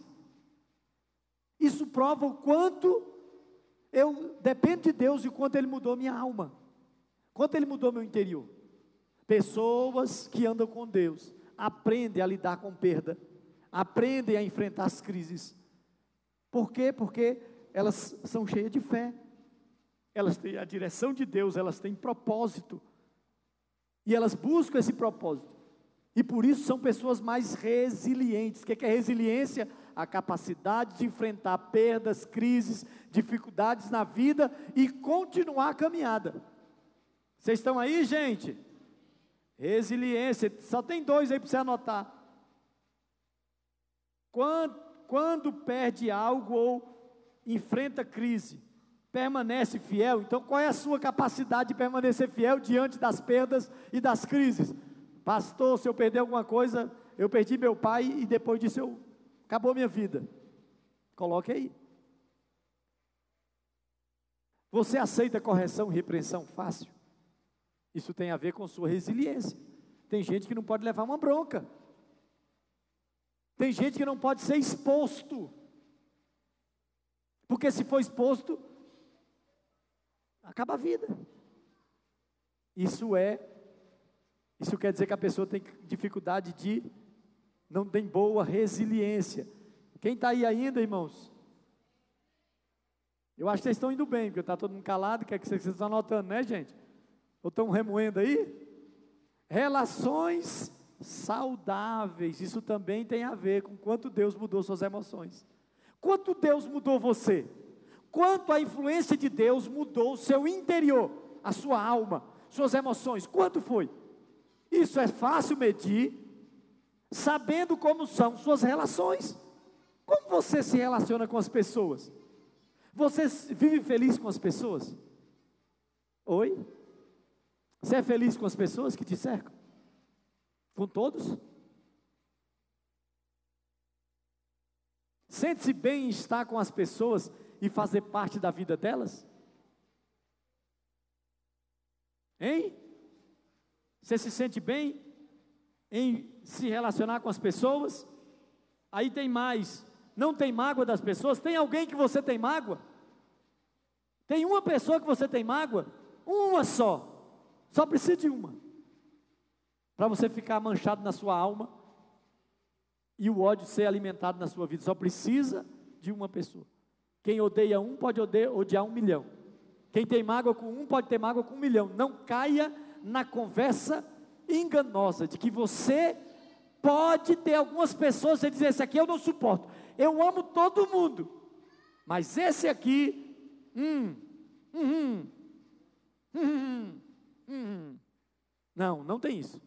Isso prova o quanto eu dependo de Deus e o quanto Ele mudou minha alma, quanto Ele mudou meu interior. Pessoas que andam com Deus aprendem a lidar com perda, aprendem a enfrentar as crises. Por quê? Porque elas são cheias de fé, elas têm a direção de Deus, elas têm propósito, e elas buscam esse propósito, e por isso são pessoas mais resilientes. O que é resiliência? A capacidade de enfrentar perdas, crises, dificuldades na vida e continuar a caminhada. Vocês estão aí, gente? Resiliência, só tem dois aí para você anotar. Quando, quando perde algo ou enfrenta crise, permanece fiel. Então, qual é a sua capacidade de permanecer fiel diante das perdas e das crises? Pastor, se eu perder alguma coisa, eu perdi meu pai e depois disso eu acabou minha vida. Coloque aí. Você aceita correção e repreensão fácil? Isso tem a ver com sua resiliência. Tem gente que não pode levar uma bronca. Tem gente que não pode ser exposto. Porque se for exposto, acaba a vida. Isso é, isso quer dizer que a pessoa tem dificuldade de, não tem boa resiliência. Quem está aí ainda, irmãos? Eu acho que vocês estão indo bem, porque está todo mundo calado, quer que vocês estão anotando, né, gente? Ou estão remoendo aí? Relações saudáveis, isso também tem a ver com quanto Deus mudou suas emoções. Quanto Deus mudou você? Quanto a influência de Deus mudou o seu interior, a sua alma, suas emoções? Quanto foi? Isso é fácil medir, sabendo como são suas relações. Como você se relaciona com as pessoas? Você vive feliz com as pessoas? Oi? Você é feliz com as pessoas que te cercam? Com todos? Sente-se bem em estar com as pessoas e fazer parte da vida delas? Hein? Você se sente bem em se relacionar com as pessoas? Aí tem mais. Não tem mágoa das pessoas? Tem alguém que você tem mágoa? Tem uma pessoa que você tem mágoa? Uma só. Só precisa de uma. Para você ficar manchado na sua alma e o ódio ser alimentado na sua vida. Só precisa de uma pessoa. Quem odeia um pode odiar um milhão. Quem tem mágoa com um pode ter mágoa com um milhão. Não caia na conversa enganosa de que você pode ter algumas pessoas e dizer: Esse aqui eu não suporto. Eu amo todo mundo. Mas esse aqui, hum, hum, hum, hum, não, não tem isso.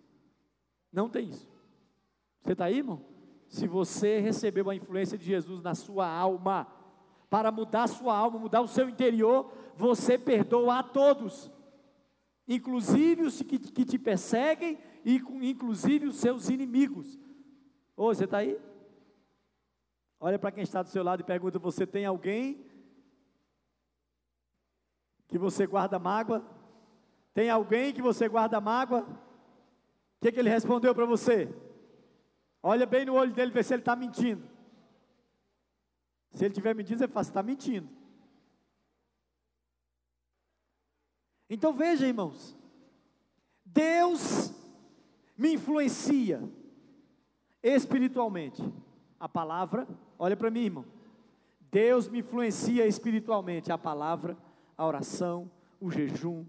Não tem isso. Você está aí, irmão? Se você recebeu a influência de Jesus na sua alma, para mudar a sua alma, mudar o seu interior, você perdoa a todos, inclusive os que, que te perseguem e inclusive os seus inimigos. Ô, você está aí? Olha para quem está do seu lado e pergunta: você tem alguém que você guarda mágoa? Tem alguém que você guarda mágoa? O que, que ele respondeu para você? Olha bem no olho dele, vê se ele está mentindo. Se ele estiver mentindo, você fala, está mentindo. Então veja, irmãos, Deus me influencia espiritualmente. A palavra, olha para mim, irmão. Deus me influencia espiritualmente. A palavra, a oração, o jejum,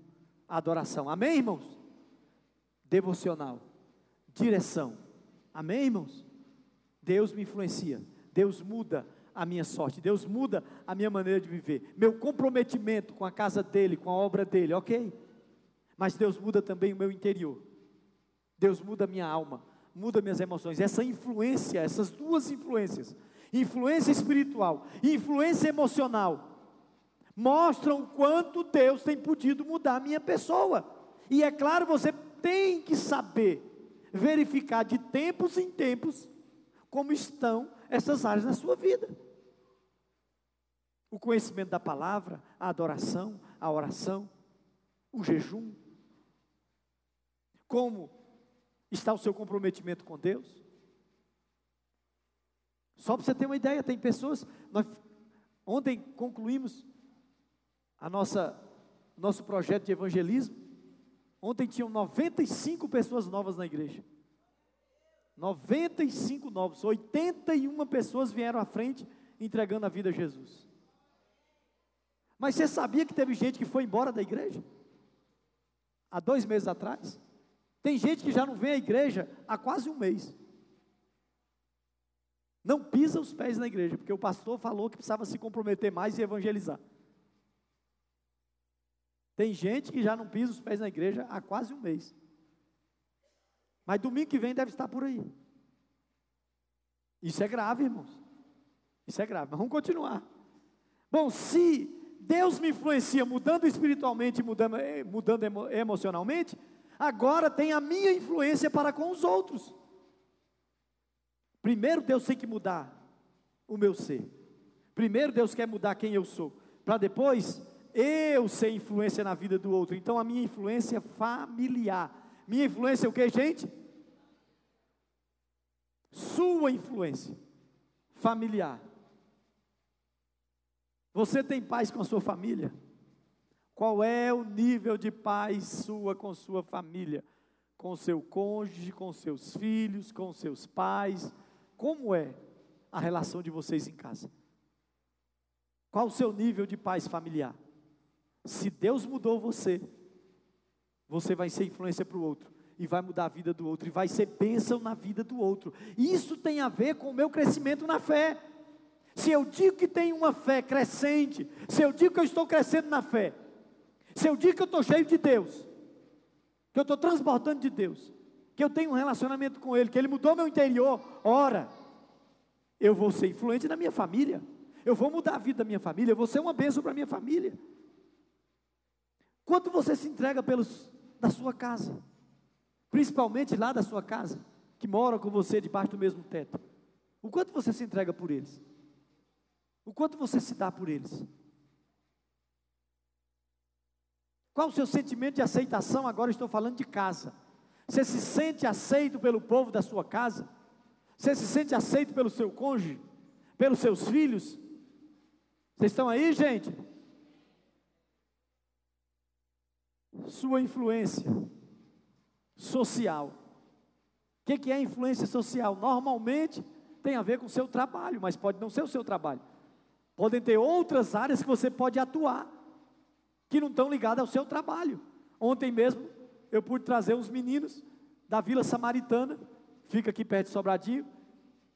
adoração. Amém, irmãos? Devocional, direção Amém, irmãos? Deus me influencia, Deus muda a minha sorte, Deus muda a minha maneira de viver, meu comprometimento com a casa dele, com a obra dele, ok? Mas Deus muda também o meu interior, Deus muda a minha alma, muda minhas emoções. Essa influência, essas duas influências, influência espiritual e influência emocional, mostram o quanto Deus tem podido mudar a minha pessoa. E é claro, você tem que saber verificar de tempos em tempos como estão essas áreas na sua vida. O conhecimento da palavra, a adoração, a oração, o jejum. Como está o seu comprometimento com Deus? Só para você ter uma ideia, tem pessoas. Nós, ontem concluímos a nossa nosso projeto de evangelismo. Ontem tinham 95 pessoas novas na igreja. 95 novos, 81 pessoas vieram à frente entregando a vida a Jesus. Mas você sabia que teve gente que foi embora da igreja? Há dois meses atrás? Tem gente que já não vem à igreja há quase um mês. Não pisa os pés na igreja, porque o pastor falou que precisava se comprometer mais e evangelizar. Tem gente que já não pisa os pés na igreja há quase um mês. Mas domingo que vem deve estar por aí. Isso é grave, irmãos. Isso é grave. Mas vamos continuar. Bom, se Deus me influencia mudando espiritualmente, mudando, eh, mudando emo, emocionalmente, agora tem a minha influência para com os outros. Primeiro Deus tem que mudar o meu ser. Primeiro Deus quer mudar quem eu sou, para depois eu ser influência na vida do outro. Então a minha influência é familiar. Minha influência é o que, gente? Sua influência familiar. Você tem paz com a sua família? Qual é o nível de paz sua com sua família? Com seu cônjuge, com seus filhos, com seus pais? Como é a relação de vocês em casa? Qual o seu nível de paz familiar? Se Deus mudou você, você vai ser influência para o outro e vai mudar a vida do outro e vai ser bênção na vida do outro. Isso tem a ver com o meu crescimento na fé. Se eu digo que tenho uma fé crescente, se eu digo que eu estou crescendo na fé, se eu digo que eu estou cheio de Deus, que eu estou transbordando de Deus, que eu tenho um relacionamento com Ele, que Ele mudou meu interior, ora, eu vou ser influente na minha família, eu vou mudar a vida da minha família, eu vou ser uma bênção para a minha família. Quanto você se entrega pelos da sua casa? Principalmente lá da sua casa, que moram com você debaixo do mesmo teto. O quanto você se entrega por eles? O quanto você se dá por eles? Qual o seu sentimento de aceitação? Agora estou falando de casa. Você se sente aceito pelo povo da sua casa? Você se sente aceito pelo seu cônjuge? Pelos seus filhos? Vocês estão aí, gente? Sua influência social. O que, é influência social? Normalmente tem a ver com o seu trabalho, mas pode não ser o seu trabalho. Podem ter outras áreas que você pode atuar, que não estão ligadas ao seu trabalho. Ontem mesmo eu pude trazer uns meninos da Vila Samaritana, fica aqui perto de Sobradinho,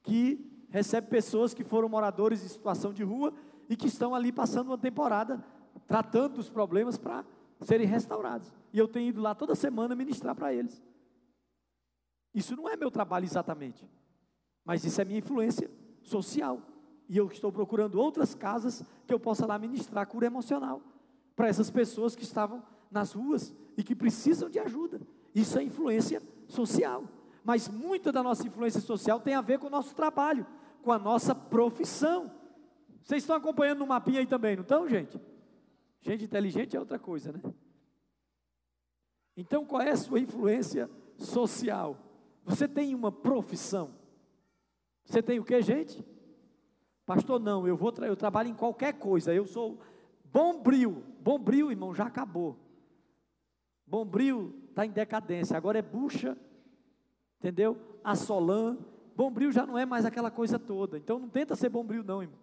que recebe pessoas que foram moradores em situação de rua e que estão ali passando uma temporada tratando dos problemas para serem restaurados. E eu tenho ido lá toda semana ministrar para eles. Isso não é meu trabalho exatamente, mas isso é minha influência social. E eu estou procurando outras casas que eu possa lá ministrar cura emocional para essas pessoas que estavam nas ruas e que precisam de ajuda. Isso é influência social. Mas muita da nossa influência social tem a ver com o nosso trabalho, com a nossa profissão. Vocês estão acompanhando no mapinha aí também, não estão, gente? Gente inteligente é outra coisa, né? Então, qual é a sua influência social? Você tem uma profissão? Você tem o que, gente? Pastor, não, eu vou tra eu trabalho em qualquer coisa. Eu sou bombril. Bombril, irmão, já acabou. Bombril está em decadência. Agora é bucha, entendeu? Assolan. Bombril já não é mais aquela coisa toda. Então não tenta ser bombril, não, irmão.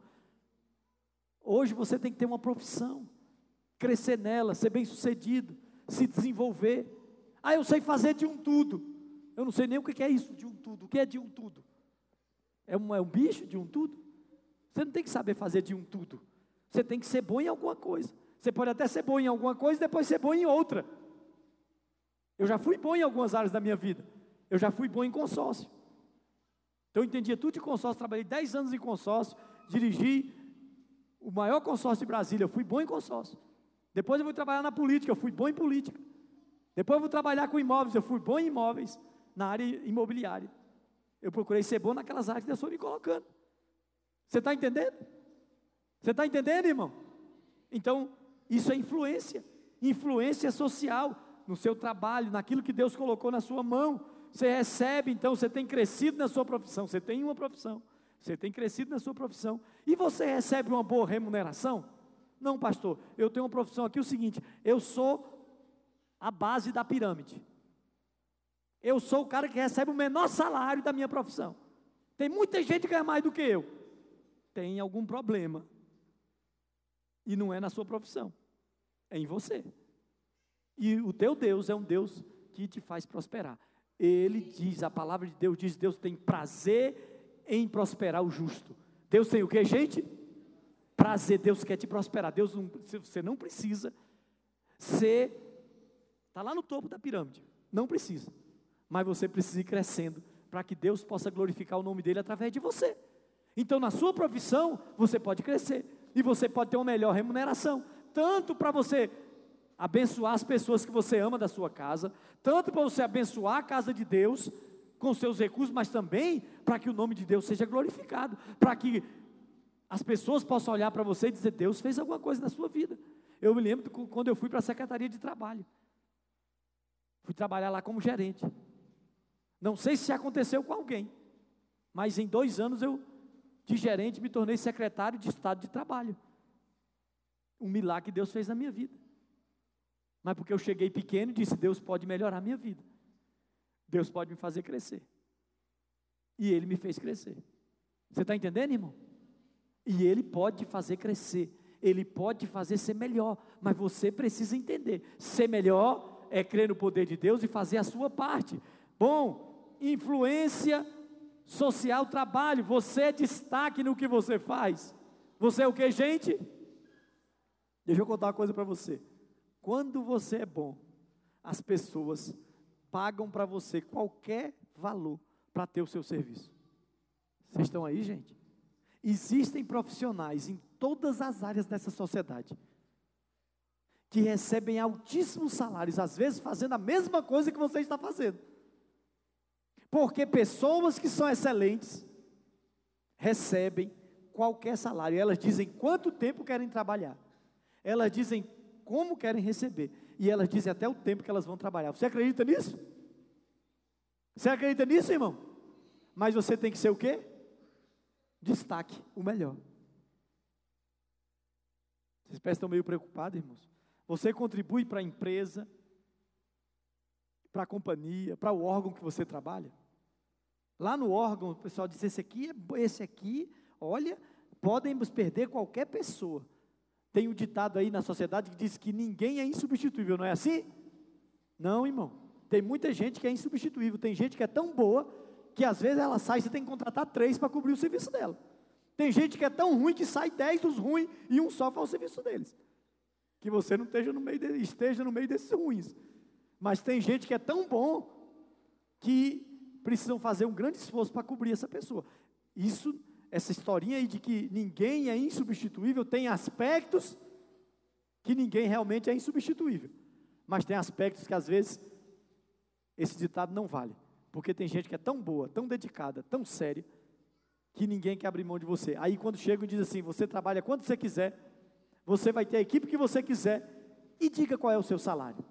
Hoje você tem que ter uma profissão crescer nela, ser bem sucedido, se desenvolver. Ah, eu sei fazer de um tudo. Eu não sei nem o que é isso de um tudo. O que é de um tudo? É um, é um bicho de um tudo? Você não tem que saber fazer de um tudo. Você tem que ser bom em alguma coisa. Você pode até ser bom em alguma coisa e depois ser bom em outra. Eu já fui bom em algumas áreas da minha vida. Eu já fui bom em consórcio. Então eu entendia tudo de consórcio, trabalhei 10 anos em consórcio, dirigi o maior consórcio de Brasília, eu fui bom em consórcio. Depois eu fui trabalhar na política, eu fui bom em política. Depois eu fui trabalhar com imóveis, eu fui bom em imóveis, na área imobiliária. Eu procurei ser bom naquelas áreas que Deus foi me colocando. Você está entendendo? Você está entendendo, irmão? Então, isso é influência, influência social no seu trabalho, naquilo que Deus colocou na sua mão. Você recebe, então, você tem crescido na sua profissão, você tem uma profissão, você tem crescido na sua profissão, e você recebe uma boa remuneração. Não, pastor, eu tenho uma profissão aqui, o seguinte, eu sou a base da pirâmide. Eu sou o cara que recebe o menor salário da minha profissão. Tem muita gente que ganha mais do que eu. Tem algum problema. E não é na sua profissão, é em você. E o teu Deus é um Deus que te faz prosperar. Ele diz, a palavra de Deus diz: Deus tem prazer em prosperar o justo. Deus tem o que, gente? Prazer, Deus quer te prosperar. Deus não, você não precisa ser, está lá no topo da pirâmide, não precisa, mas você precisa ir crescendo para que Deus possa glorificar o nome dele através de você. Então, na sua profissão, você pode crescer e você pode ter uma melhor remuneração, tanto para você abençoar as pessoas que você ama da sua casa, tanto para você abençoar a casa de Deus com seus recursos, mas também para que o nome de Deus seja glorificado, para que as pessoas possam olhar para você e dizer: Deus fez alguma coisa na sua vida. Eu me lembro quando eu fui para a Secretaria de Trabalho. Fui trabalhar lá como gerente. Não sei se aconteceu com alguém, mas em dois anos eu, de gerente, me tornei secretário de Estado de Trabalho. Um milagre que Deus fez na minha vida. Mas porque eu cheguei pequeno e disse: Deus pode melhorar a minha vida. Deus pode me fazer crescer. E Ele me fez crescer. Você está entendendo, irmão? E Ele pode te fazer crescer. Ele pode te fazer ser melhor, mas você precisa entender: ser melhor é crer no poder de Deus e fazer a sua parte. Bom, influência social, trabalho, você é destaque no que você faz. Você é o que, gente? Deixa eu contar uma coisa para você. Quando você é bom, as pessoas pagam para você qualquer valor para ter o seu serviço. Vocês estão aí, gente? Existem profissionais em todas as áreas dessa sociedade que recebem altíssimos salários, às vezes fazendo a mesma coisa que você está fazendo. Porque pessoas que são excelentes recebem qualquer salário. Elas dizem quanto tempo querem trabalhar. Elas dizem como querem receber. E elas dizem até o tempo que elas vão trabalhar. Você acredita nisso? Você acredita nisso, irmão? Mas você tem que ser o quê? Destaque, o melhor. Vocês parecem estão meio preocupados, irmãos. Você contribui para a empresa, para a companhia, para o órgão que você trabalha. Lá no órgão, o pessoal diz: esse aqui, é esse aqui, olha, podemos perder qualquer pessoa. Tem um ditado aí na sociedade que diz que ninguém é insubstituível, não é assim? Não, irmão. Tem muita gente que é insubstituível. Tem gente que é tão boa que às vezes ela sai você tem que contratar três para cobrir o serviço dela. Tem gente que é tão ruim que sai dez dos ruins e um só faz o serviço deles. Que você não esteja no meio, de, esteja no meio desses ruins. Mas tem gente que é tão bom que precisam fazer um grande esforço para cobrir essa pessoa. Isso essa historinha aí de que ninguém é insubstituível tem aspectos que ninguém realmente é insubstituível. Mas tem aspectos que às vezes esse ditado não vale. Porque tem gente que é tão boa, tão dedicada, tão séria, que ninguém quer abrir mão de você. Aí quando chega e diz assim: você trabalha quanto você quiser, você vai ter a equipe que você quiser, e diga qual é o seu salário.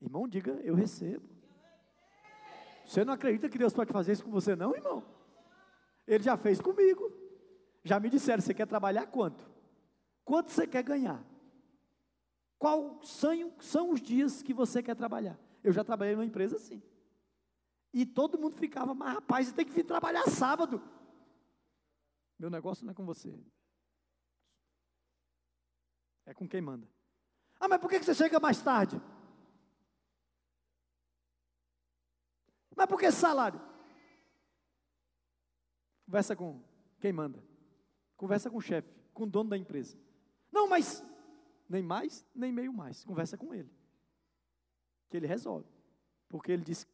Irmão, diga, eu recebo. Você não acredita que Deus pode fazer isso com você, não, irmão? Ele já fez comigo. Já me disseram: você quer trabalhar quanto? Quanto você quer ganhar? Qual são os dias que você quer trabalhar? Eu já trabalhei numa empresa assim. E todo mundo ficava, mas rapaz, você tem que vir trabalhar sábado. Meu negócio não é com você. É com quem manda. Ah, mas por que você chega mais tarde? Mas por que salário? Conversa com quem manda. Conversa com o chefe, com o dono da empresa. Não, mas nem mais, nem meio mais. Conversa com ele. Que ele resolve. Porque ele disse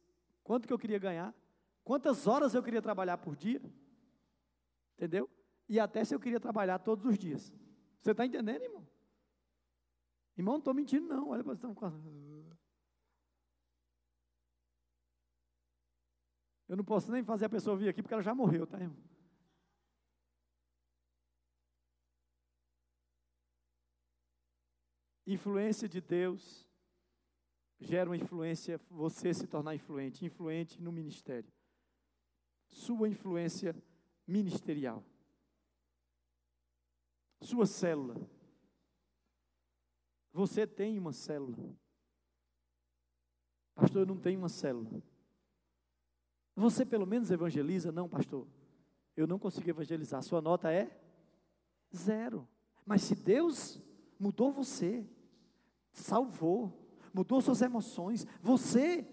quanto que eu queria ganhar, quantas horas eu queria trabalhar por dia. Entendeu? E até se eu queria trabalhar todos os dias. Você está entendendo, irmão? Irmão, não estou mentindo, não. Olha para você. Eu não posso nem fazer a pessoa vir aqui porque ela já morreu, tá, irmão? Influência de Deus gera uma influência, você se tornar influente, influente no ministério. Sua influência ministerial. Sua célula. Você tem uma célula. Pastor, eu não tenho uma célula. Você pelo menos evangeliza? Não, pastor. Eu não consigo evangelizar. Sua nota é zero. Mas se Deus mudou você, salvou, mudou suas emoções, você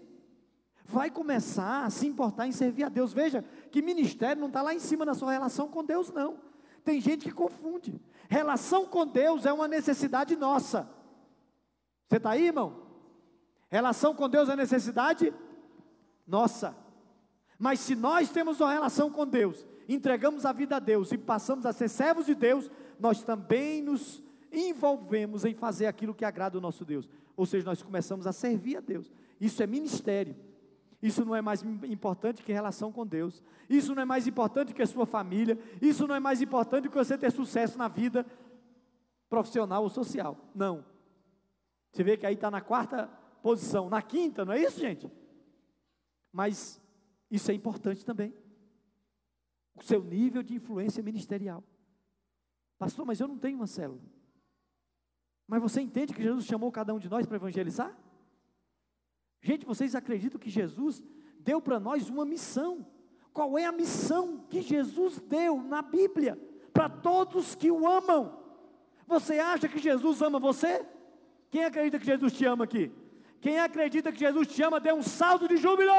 vai começar a se importar em servir a Deus. Veja que ministério não está lá em cima na sua relação com Deus, não. Tem gente que confunde. Relação com Deus é uma necessidade nossa. Você está aí, irmão? Relação com Deus é necessidade nossa. Mas se nós temos uma relação com Deus, entregamos a vida a Deus e passamos a ser servos de Deus, nós também nos envolvemos em fazer aquilo que agrada o nosso Deus. Ou seja, nós começamos a servir a Deus. Isso é ministério. Isso não é mais importante que relação com Deus. Isso não é mais importante que a sua família. Isso não é mais importante que você ter sucesso na vida profissional ou social. Não. Você vê que aí está na quarta posição, na quinta, não é isso, gente? Mas isso é importante também. O seu nível de influência ministerial. Pastor, mas eu não tenho uma célula. Mas você entende que Jesus chamou cada um de nós para evangelizar? Gente, vocês acreditam que Jesus deu para nós uma missão? Qual é a missão que Jesus deu na Bíblia para todos que o amam? Você acha que Jesus ama você? Quem acredita que Jesus te ama aqui? Quem acredita que Jesus te ama, dê um salto de júbilo.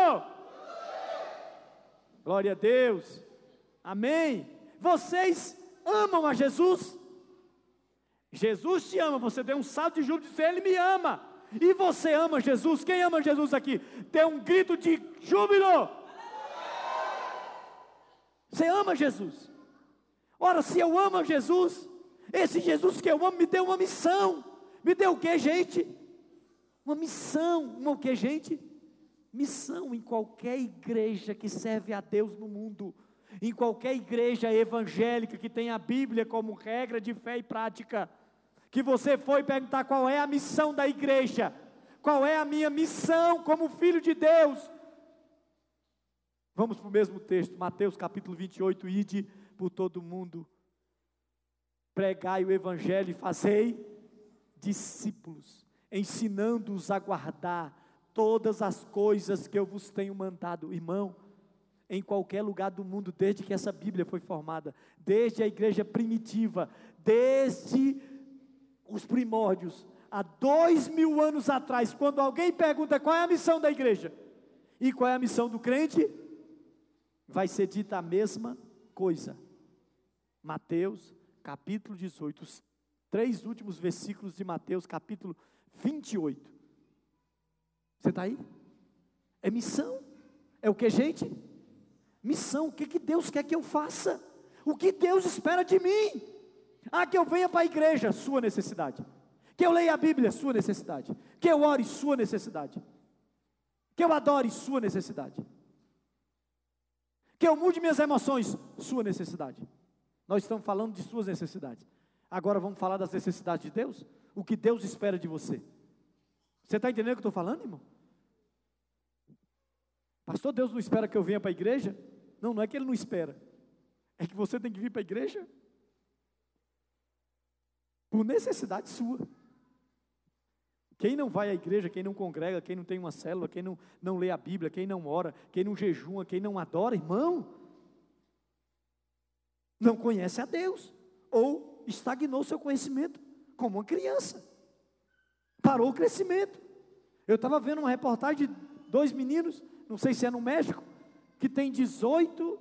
Glória a Deus. Amém. Vocês amam a Jesus? Jesus te ama, você deu um salto de júbilo e disse, Ele me ama. E você ama Jesus? Quem ama Jesus aqui? Dê um grito de júbilo. Você ama Jesus? Ora, se eu amo Jesus, esse Jesus que eu amo me deu uma missão. Me deu o que, gente? Uma missão. Uma o que, gente? Missão em qualquer igreja que serve a Deus no mundo. Em qualquer igreja evangélica que tem a Bíblia como regra de fé e prática. Que você foi perguntar qual é a missão da igreja. Qual é a minha missão como filho de Deus? Vamos para o mesmo texto, Mateus capítulo 28, ide por todo mundo, pregai o evangelho e fazei discípulos, ensinando-os a guardar todas as coisas que eu vos tenho mandado, irmão. Em qualquer lugar do mundo, desde que essa Bíblia foi formada, desde a igreja primitiva, desde os primórdios, há dois mil anos atrás, quando alguém pergunta qual é a missão da igreja e qual é a missão do crente, vai ser dita a mesma coisa. Mateus, capítulo 18, três últimos versículos de Mateus, capítulo 28. Você está aí? É missão. É o que, gente? Missão. O que, que Deus quer que eu faça? O que Deus espera de mim? Ah, que eu venha para a igreja, sua necessidade. Que eu leia a Bíblia, sua necessidade. Que eu ore, sua necessidade. Que eu adore, sua necessidade. Que eu mude minhas emoções, sua necessidade. Nós estamos falando de suas necessidades. Agora vamos falar das necessidades de Deus? O que Deus espera de você. Você está entendendo o que eu estou falando, irmão? Pastor, Deus não espera que eu venha para a igreja? Não, não é que Ele não espera. É que você tem que vir para a igreja por necessidade sua. Quem não vai à igreja, quem não congrega, quem não tem uma célula, quem não, não lê a Bíblia, quem não ora, quem não jejuma, quem não adora, irmão, não conhece a Deus ou estagnou seu conhecimento como uma criança. Parou o crescimento. Eu estava vendo uma reportagem de dois meninos, não sei se é no México, que tem 18,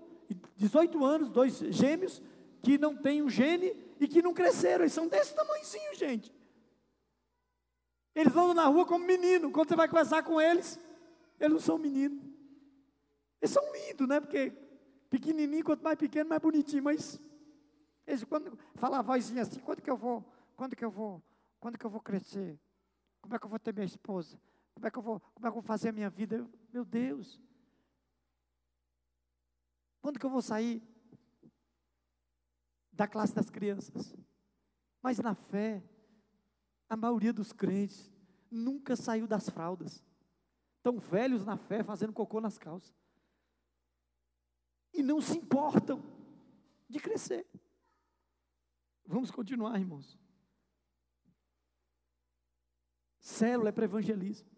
18 anos, dois gêmeos, que não têm um gene e que não cresceram. Eles são desse tamanhozinho, gente. Eles andam na rua como menino. Quando você vai conversar com eles, eles não são meninos. Eles são lindos, né? Porque pequenininho, quanto mais pequeno, mais bonitinho. Mas eles, quando fala a vozinha assim, quando que eu vou, quando que eu vou, quando que eu vou crescer? Como é que eu vou ter minha esposa? Como é que eu vou, como é que eu vou fazer a minha vida? Eu, meu Deus. Quando que eu vou sair da classe das crianças? Mas na fé, a maioria dos crentes nunca saiu das fraldas. Estão velhos na fé, fazendo cocô nas calças. E não se importam de crescer. Vamos continuar, irmãos. Célula é para evangelismo.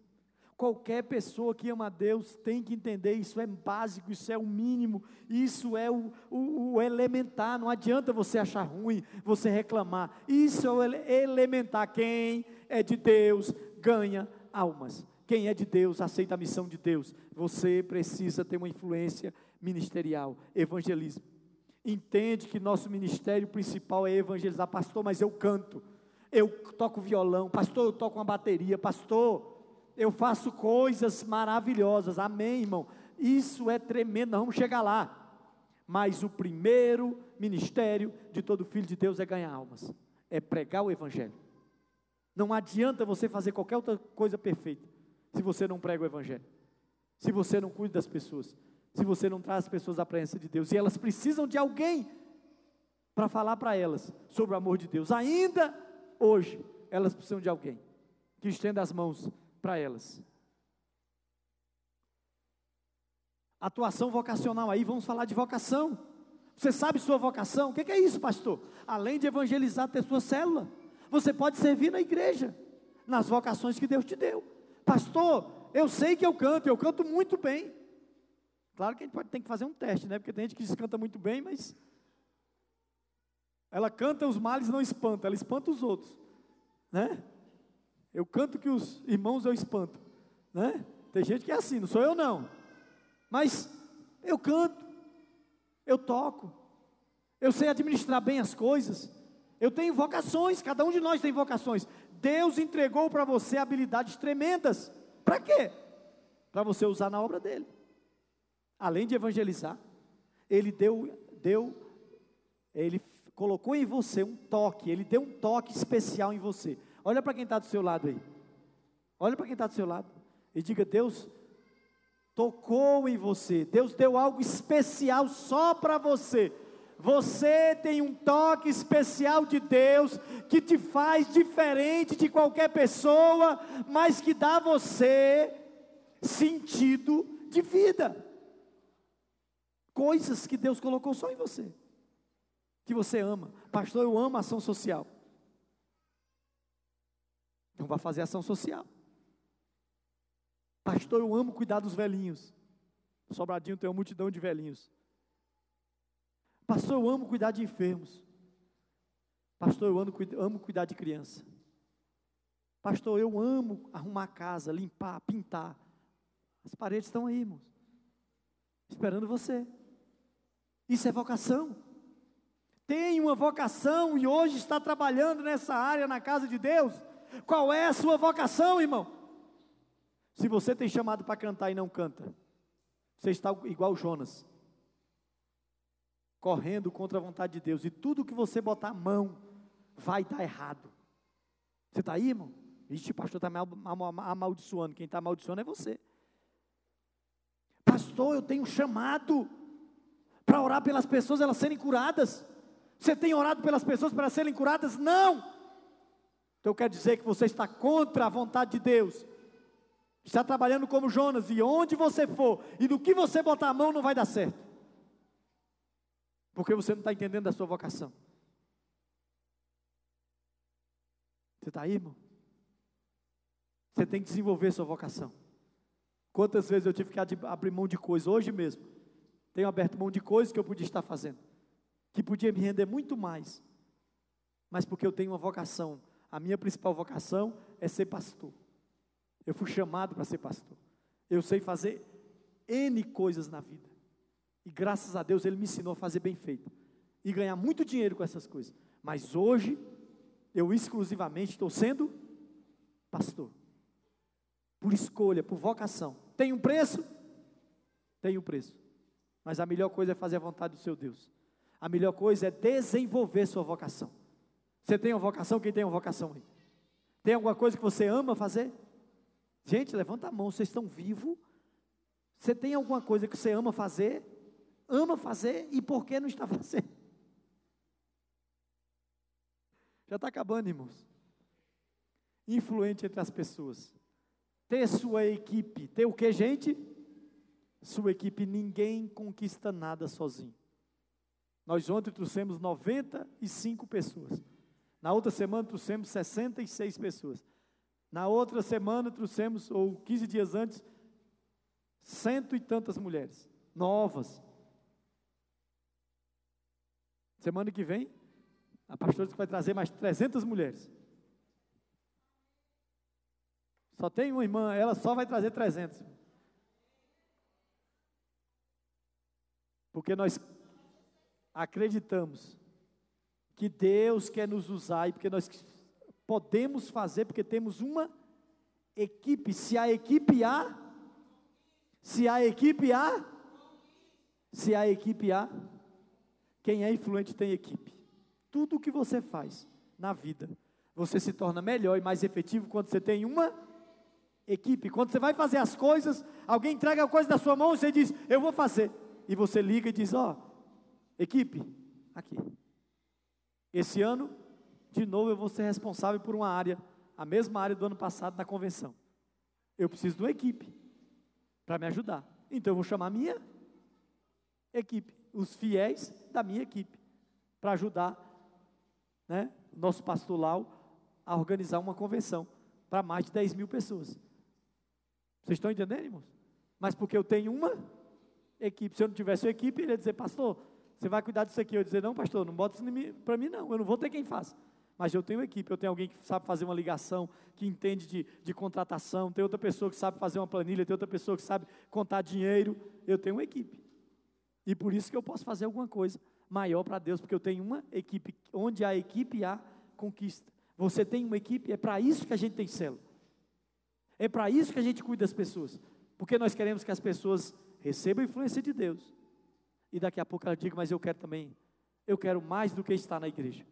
Qualquer pessoa que ama a Deus tem que entender, isso é básico, isso é o mínimo, isso é o, o, o elementar. Não adianta você achar ruim, você reclamar. Isso é o elementar. Quem é de Deus ganha almas. Quem é de Deus aceita a missão de Deus. Você precisa ter uma influência ministerial, evangelismo entende que nosso ministério principal é evangelizar. Pastor, mas eu canto, eu toco violão, pastor, eu toco uma bateria, pastor, eu faço coisas maravilhosas. Amém, irmão? Isso é tremendo, nós vamos chegar lá. Mas o primeiro ministério de todo filho de Deus é ganhar almas, é pregar o evangelho. Não adianta você fazer qualquer outra coisa perfeita se você não prega o evangelho. Se você não cuida das pessoas, se você não traz as pessoas à presença de Deus. E elas precisam de alguém para falar para elas sobre o amor de Deus. Ainda hoje, elas precisam de alguém que estenda as mãos para elas. Atuação vocacional aí, vamos falar de vocação. Você sabe sua vocação? O que é isso, pastor? Além de evangelizar, ter sua célula, você pode servir na igreja, nas vocações que Deus te deu. Pastor, eu sei que eu canto, eu canto muito bem. Claro que a gente pode, tem que fazer um teste, né? Porque tem gente que canta muito bem, mas Ela canta os males não espanta, ela espanta os outros, né? Eu canto que os irmãos eu espanto, né? Tem gente que é assim, não sou eu não. Mas eu canto, eu toco, eu sei administrar bem as coisas. Eu tenho vocações, cada um de nós tem vocações. Deus entregou para você habilidades tremendas. Para quê? Para você usar na obra dele. Além de evangelizar, ele deu, deu, ele colocou em você um toque, ele deu um toque especial em você. Olha para quem está do seu lado aí. Olha para quem está do seu lado. E diga: Deus tocou em você. Deus deu algo especial só para você. Você tem um toque especial de Deus que te faz diferente de qualquer pessoa, mas que dá a você sentido de vida. Coisas que Deus colocou só em você, que você ama. Pastor, eu amo ação social. Então vá fazer ação social. Pastor, eu amo cuidar dos velhinhos. Sobradinho tem uma multidão de velhinhos. Pastor, eu amo cuidar de enfermos. Pastor, eu amo, amo cuidar de criança. Pastor, eu amo arrumar a casa, limpar, pintar. As paredes estão aí, irmãos. Esperando você. Isso é vocação. Tem uma vocação e hoje está trabalhando nessa área na casa de Deus. Qual é a sua vocação, irmão? Se você tem chamado para cantar e não canta, você está igual Jonas, correndo contra a vontade de Deus, e tudo que você botar a mão vai dar errado. Você está aí, irmão? Ixi, pastor está amaldiçoando. Quem está amaldiçoando é você. Pastor, eu tenho chamado para orar pelas pessoas elas serem curadas. Você tem orado pelas pessoas para serem curadas? Não! Então quer dizer que você está contra a vontade de Deus. Está trabalhando como Jonas, e onde você for, e no que você botar a mão, não vai dar certo. Porque você não está entendendo a sua vocação. Você está aí, irmão? Você tem que desenvolver sua vocação. Quantas vezes eu tive que abrir mão de coisas, hoje mesmo. Tenho aberto mão de coisas que eu podia estar fazendo, que podia me render muito mais, mas porque eu tenho uma vocação a minha principal vocação é ser pastor. Eu fui chamado para ser pastor. Eu sei fazer N coisas na vida. E graças a Deus Ele me ensinou a fazer bem feito. E ganhar muito dinheiro com essas coisas. Mas hoje, eu exclusivamente estou sendo pastor. Por escolha, por vocação. Tem um preço? Tem um preço. Mas a melhor coisa é fazer a vontade do seu Deus. A melhor coisa é desenvolver sua vocação. Você tem uma vocação? Quem tem uma vocação aí? Tem alguma coisa que você ama fazer? Gente, levanta a mão, vocês estão vivos. Você tem alguma coisa que você ama fazer? Ama fazer e por que não está <laughs> fazendo? Já está acabando, irmãos. Influente entre as pessoas. Ter sua equipe. Ter o que, gente? Sua equipe. Ninguém conquista nada sozinho. Nós ontem trouxemos 95 pessoas. Na outra semana trouxemos 66 pessoas. Na outra semana trouxemos, ou 15 dias antes, cento e tantas mulheres, novas. Semana que vem, a pastora vai trazer mais 300 mulheres. Só tem uma irmã, ela só vai trazer 300. Porque nós acreditamos que Deus quer nos usar e porque nós podemos fazer, porque temos uma equipe. Se a equipe A, se a equipe A, se a equipe A, quem é influente tem equipe. Tudo o que você faz na vida, você se torna melhor e mais efetivo quando você tem uma equipe. Quando você vai fazer as coisas, alguém entrega a coisa da sua mão você diz, eu vou fazer. E você liga e diz, ó, oh, equipe, aqui. Esse ano, de novo, eu vou ser responsável por uma área, a mesma área do ano passado na convenção. Eu preciso de uma equipe para me ajudar. Então eu vou chamar a minha equipe, os fiéis da minha equipe, para ajudar né, o nosso pastor Lau a organizar uma convenção para mais de 10 mil pessoas. Vocês estão entendendo, irmãos? Mas porque eu tenho uma equipe. Se eu não tivesse uma equipe, ele ia dizer, pastor, Você vai cuidar disso aqui. Eu dizer, não, pastor, não bota isso para mim, não. Eu não vou ter quem faça. Mas eu tenho equipe, eu tenho alguém que sabe fazer uma ligação, que entende de, de contratação, tem outra pessoa que sabe fazer uma planilha, tem outra pessoa que sabe contar dinheiro. Eu tenho uma equipe. E por isso que eu posso fazer alguma coisa maior para Deus, porque eu tenho uma equipe, onde a equipe há conquista. Você tem uma equipe, é para isso que a gente tem célula. É para isso que a gente cuida das pessoas. Porque nós queremos que as pessoas recebam a influência de Deus. E daqui a pouco ela diga, mas eu quero também, eu quero mais do que estar na igreja.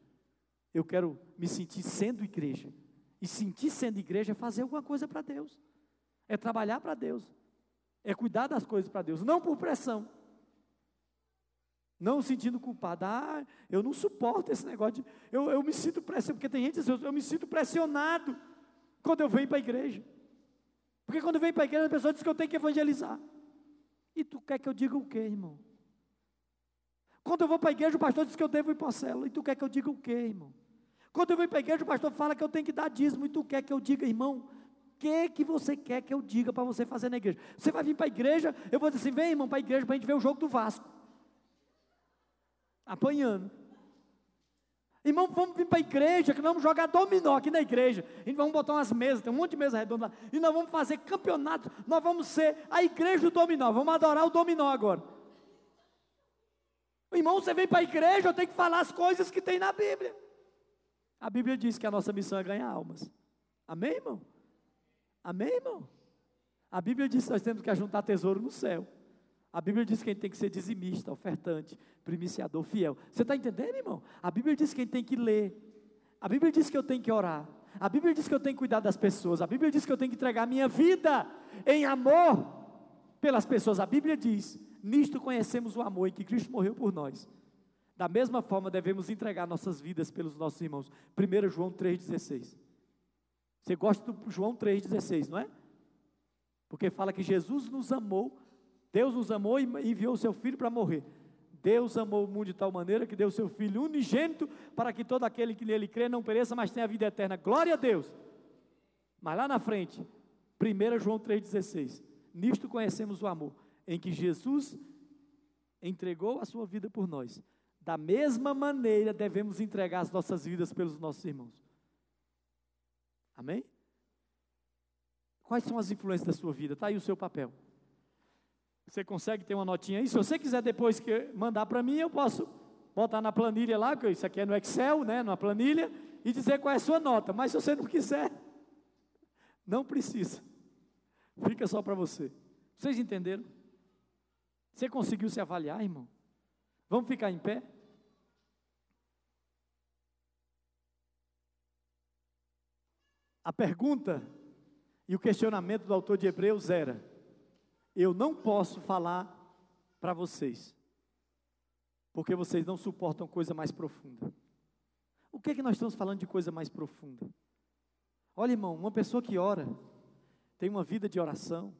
Eu quero me sentir sendo igreja. E sentir sendo igreja é fazer alguma coisa para Deus. É trabalhar para Deus. É cuidar das coisas para Deus, não por pressão. Não sentindo culpado. Ah, eu não suporto esse negócio de. Eu, eu me sinto pressionado, porque tem gente assim, eu, eu me sinto pressionado quando eu venho para a igreja. Porque quando eu venho para a igreja, a pessoa diz que eu tenho que evangelizar. E tu quer que eu diga o quê, irmão? Quando eu vou para a igreja, o pastor diz que eu devo ir para a célula. E tu quer que eu diga o quê, irmão? Quando eu venho para a igreja, o pastor fala que eu tenho que dar dízimo. E tu quer que eu diga, irmão? O que, que você quer que eu diga para você fazer na igreja? Você vai vir para a igreja, eu vou dizer assim: vem, irmão, para a igreja para a gente ver o jogo do Vasco. Apanhando. Irmão, vamos vir para a igreja, que nós vamos jogar dominó aqui na igreja. E vamos botar umas mesas, tem um monte de mesa redonda lá. E nós vamos fazer campeonato. Nós vamos ser a igreja do dominó. Vamos adorar o dominó agora. Irmão, você vem para a igreja, eu tenho que falar as coisas que tem na Bíblia. A Bíblia diz que a nossa missão é ganhar almas. Amém, irmão? Amém, irmão? A Bíblia diz que nós temos que ajuntar tesouro no céu. A Bíblia diz que a gente tem que ser dizimista, ofertante, primiciador, fiel. Você está entendendo, irmão? A Bíblia diz que a gente tem que ler. A Bíblia diz que eu tenho que orar. A Bíblia diz que eu tenho que cuidar das pessoas. A Bíblia diz que eu tenho que entregar minha vida em amor pelas pessoas. A Bíblia diz: nisto conhecemos o amor em que Cristo morreu por nós. Da mesma forma, devemos entregar nossas vidas pelos nossos irmãos. 1 João 3,16. Você gosta do João 3,16, não é? Porque fala que Jesus nos amou, Deus nos amou e enviou o seu Filho para morrer. Deus amou o mundo de tal maneira que deu o seu Filho unigênito para que todo aquele que nele crê não pereça, mas tenha a vida eterna. Glória a Deus! Mas lá na frente, 1 João 3,16. Nisto conhecemos o amor, em que Jesus entregou a sua vida por nós da mesma maneira, devemos entregar as nossas vidas pelos nossos irmãos. Amém? Quais são as influências da sua vida? Está aí o seu papel. Você consegue ter uma notinha aí? Se você quiser depois que mandar para mim, eu posso botar na planilha lá, porque isso aqui é no Excel, né, na planilha, e dizer qual é a sua nota. Mas se você não quiser, não precisa. Fica só para você. Vocês entenderam? Você conseguiu se avaliar, irmão? Vamos ficar em pé? A pergunta e o questionamento do autor de Hebreus era: Eu não posso falar para vocês, porque vocês não suportam coisa mais profunda. O que é que nós estamos falando de coisa mais profunda? Olha, irmão, uma pessoa que ora, tem uma vida de oração,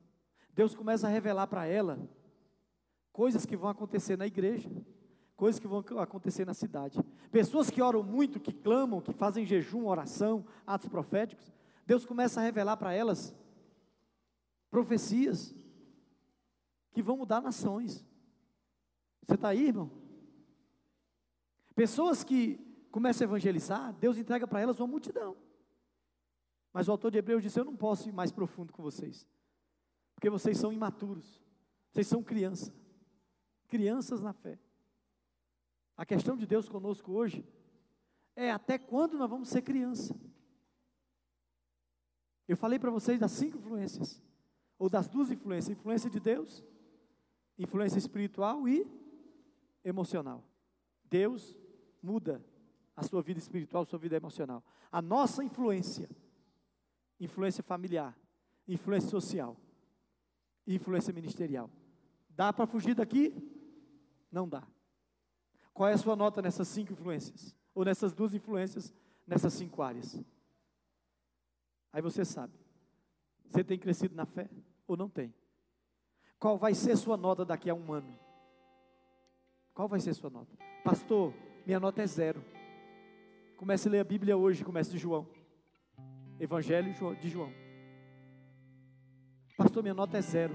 Deus começa a revelar para ela coisas que vão acontecer na igreja coisas que vão acontecer na cidade. Pessoas que oram muito, que clamam, que fazem jejum, oração, atos proféticos, Deus começa a revelar para elas profecias que vão mudar nações. Você está aí, irmão? Pessoas que começam a evangelizar, Deus entrega para elas uma multidão. Mas o autor de Hebreus disse: Eu não posso ir mais profundo com vocês, porque vocês são imaturos, vocês são crianças, crianças na fé. A questão de Deus conosco hoje é até quando nós vamos ser criança. Eu falei para vocês das cinco influências, ou das duas influências: influência de Deus, influência espiritual e emocional. Deus muda a sua vida espiritual, a sua vida emocional. A nossa influência, influência familiar, influência social, influência ministerial. Dá para fugir daqui? Não dá. Qual é a sua nota nessas cinco influências? Ou nessas duas influências, nessas cinco áreas? Aí você sabe. Você tem crescido na fé ou não tem? Qual vai ser sua nota daqui a um ano? Qual vai ser sua nota? Pastor, minha nota é zero. Comece a ler a Bíblia hoje, comece de João. Evangelho de João. Pastor, minha nota é zero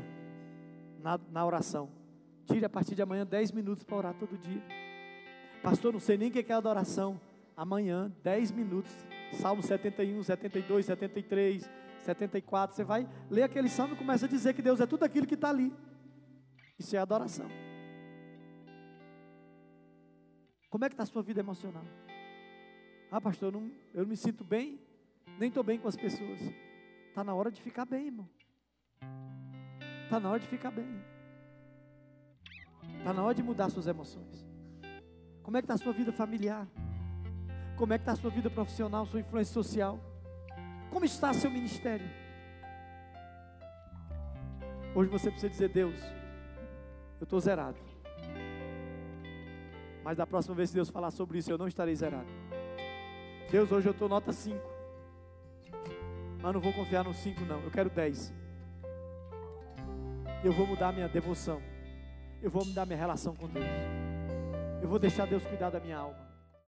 na, na oração. Tire a partir de amanhã 10 minutos para orar todo dia. Pastor, não sei nem o que é adoração. Amanhã, 10 minutos, Salmo 71, 72, 73, 74. Você vai ler aquele salmo e começa a dizer que Deus é tudo aquilo que está ali. Isso é adoração. Como é que está a sua vida emocional? Ah, pastor, eu não, eu não me sinto bem, nem estou bem com as pessoas. Está na hora de ficar bem, irmão. Está na hora de ficar bem. Está na hora de mudar suas emoções. Como é que está a sua vida familiar? Como é que está a sua vida profissional, sua influência social? Como está seu ministério? Hoje você precisa dizer, Deus, eu estou zerado. Mas da próxima vez que Deus falar sobre isso, eu não estarei zerado. Deus, hoje eu estou nota 5. Mas não vou confiar no 5, não. Eu quero 10. Eu vou mudar minha devoção. Eu vou mudar minha relação com Deus. Eu vou deixar Deus cuidar da minha alma.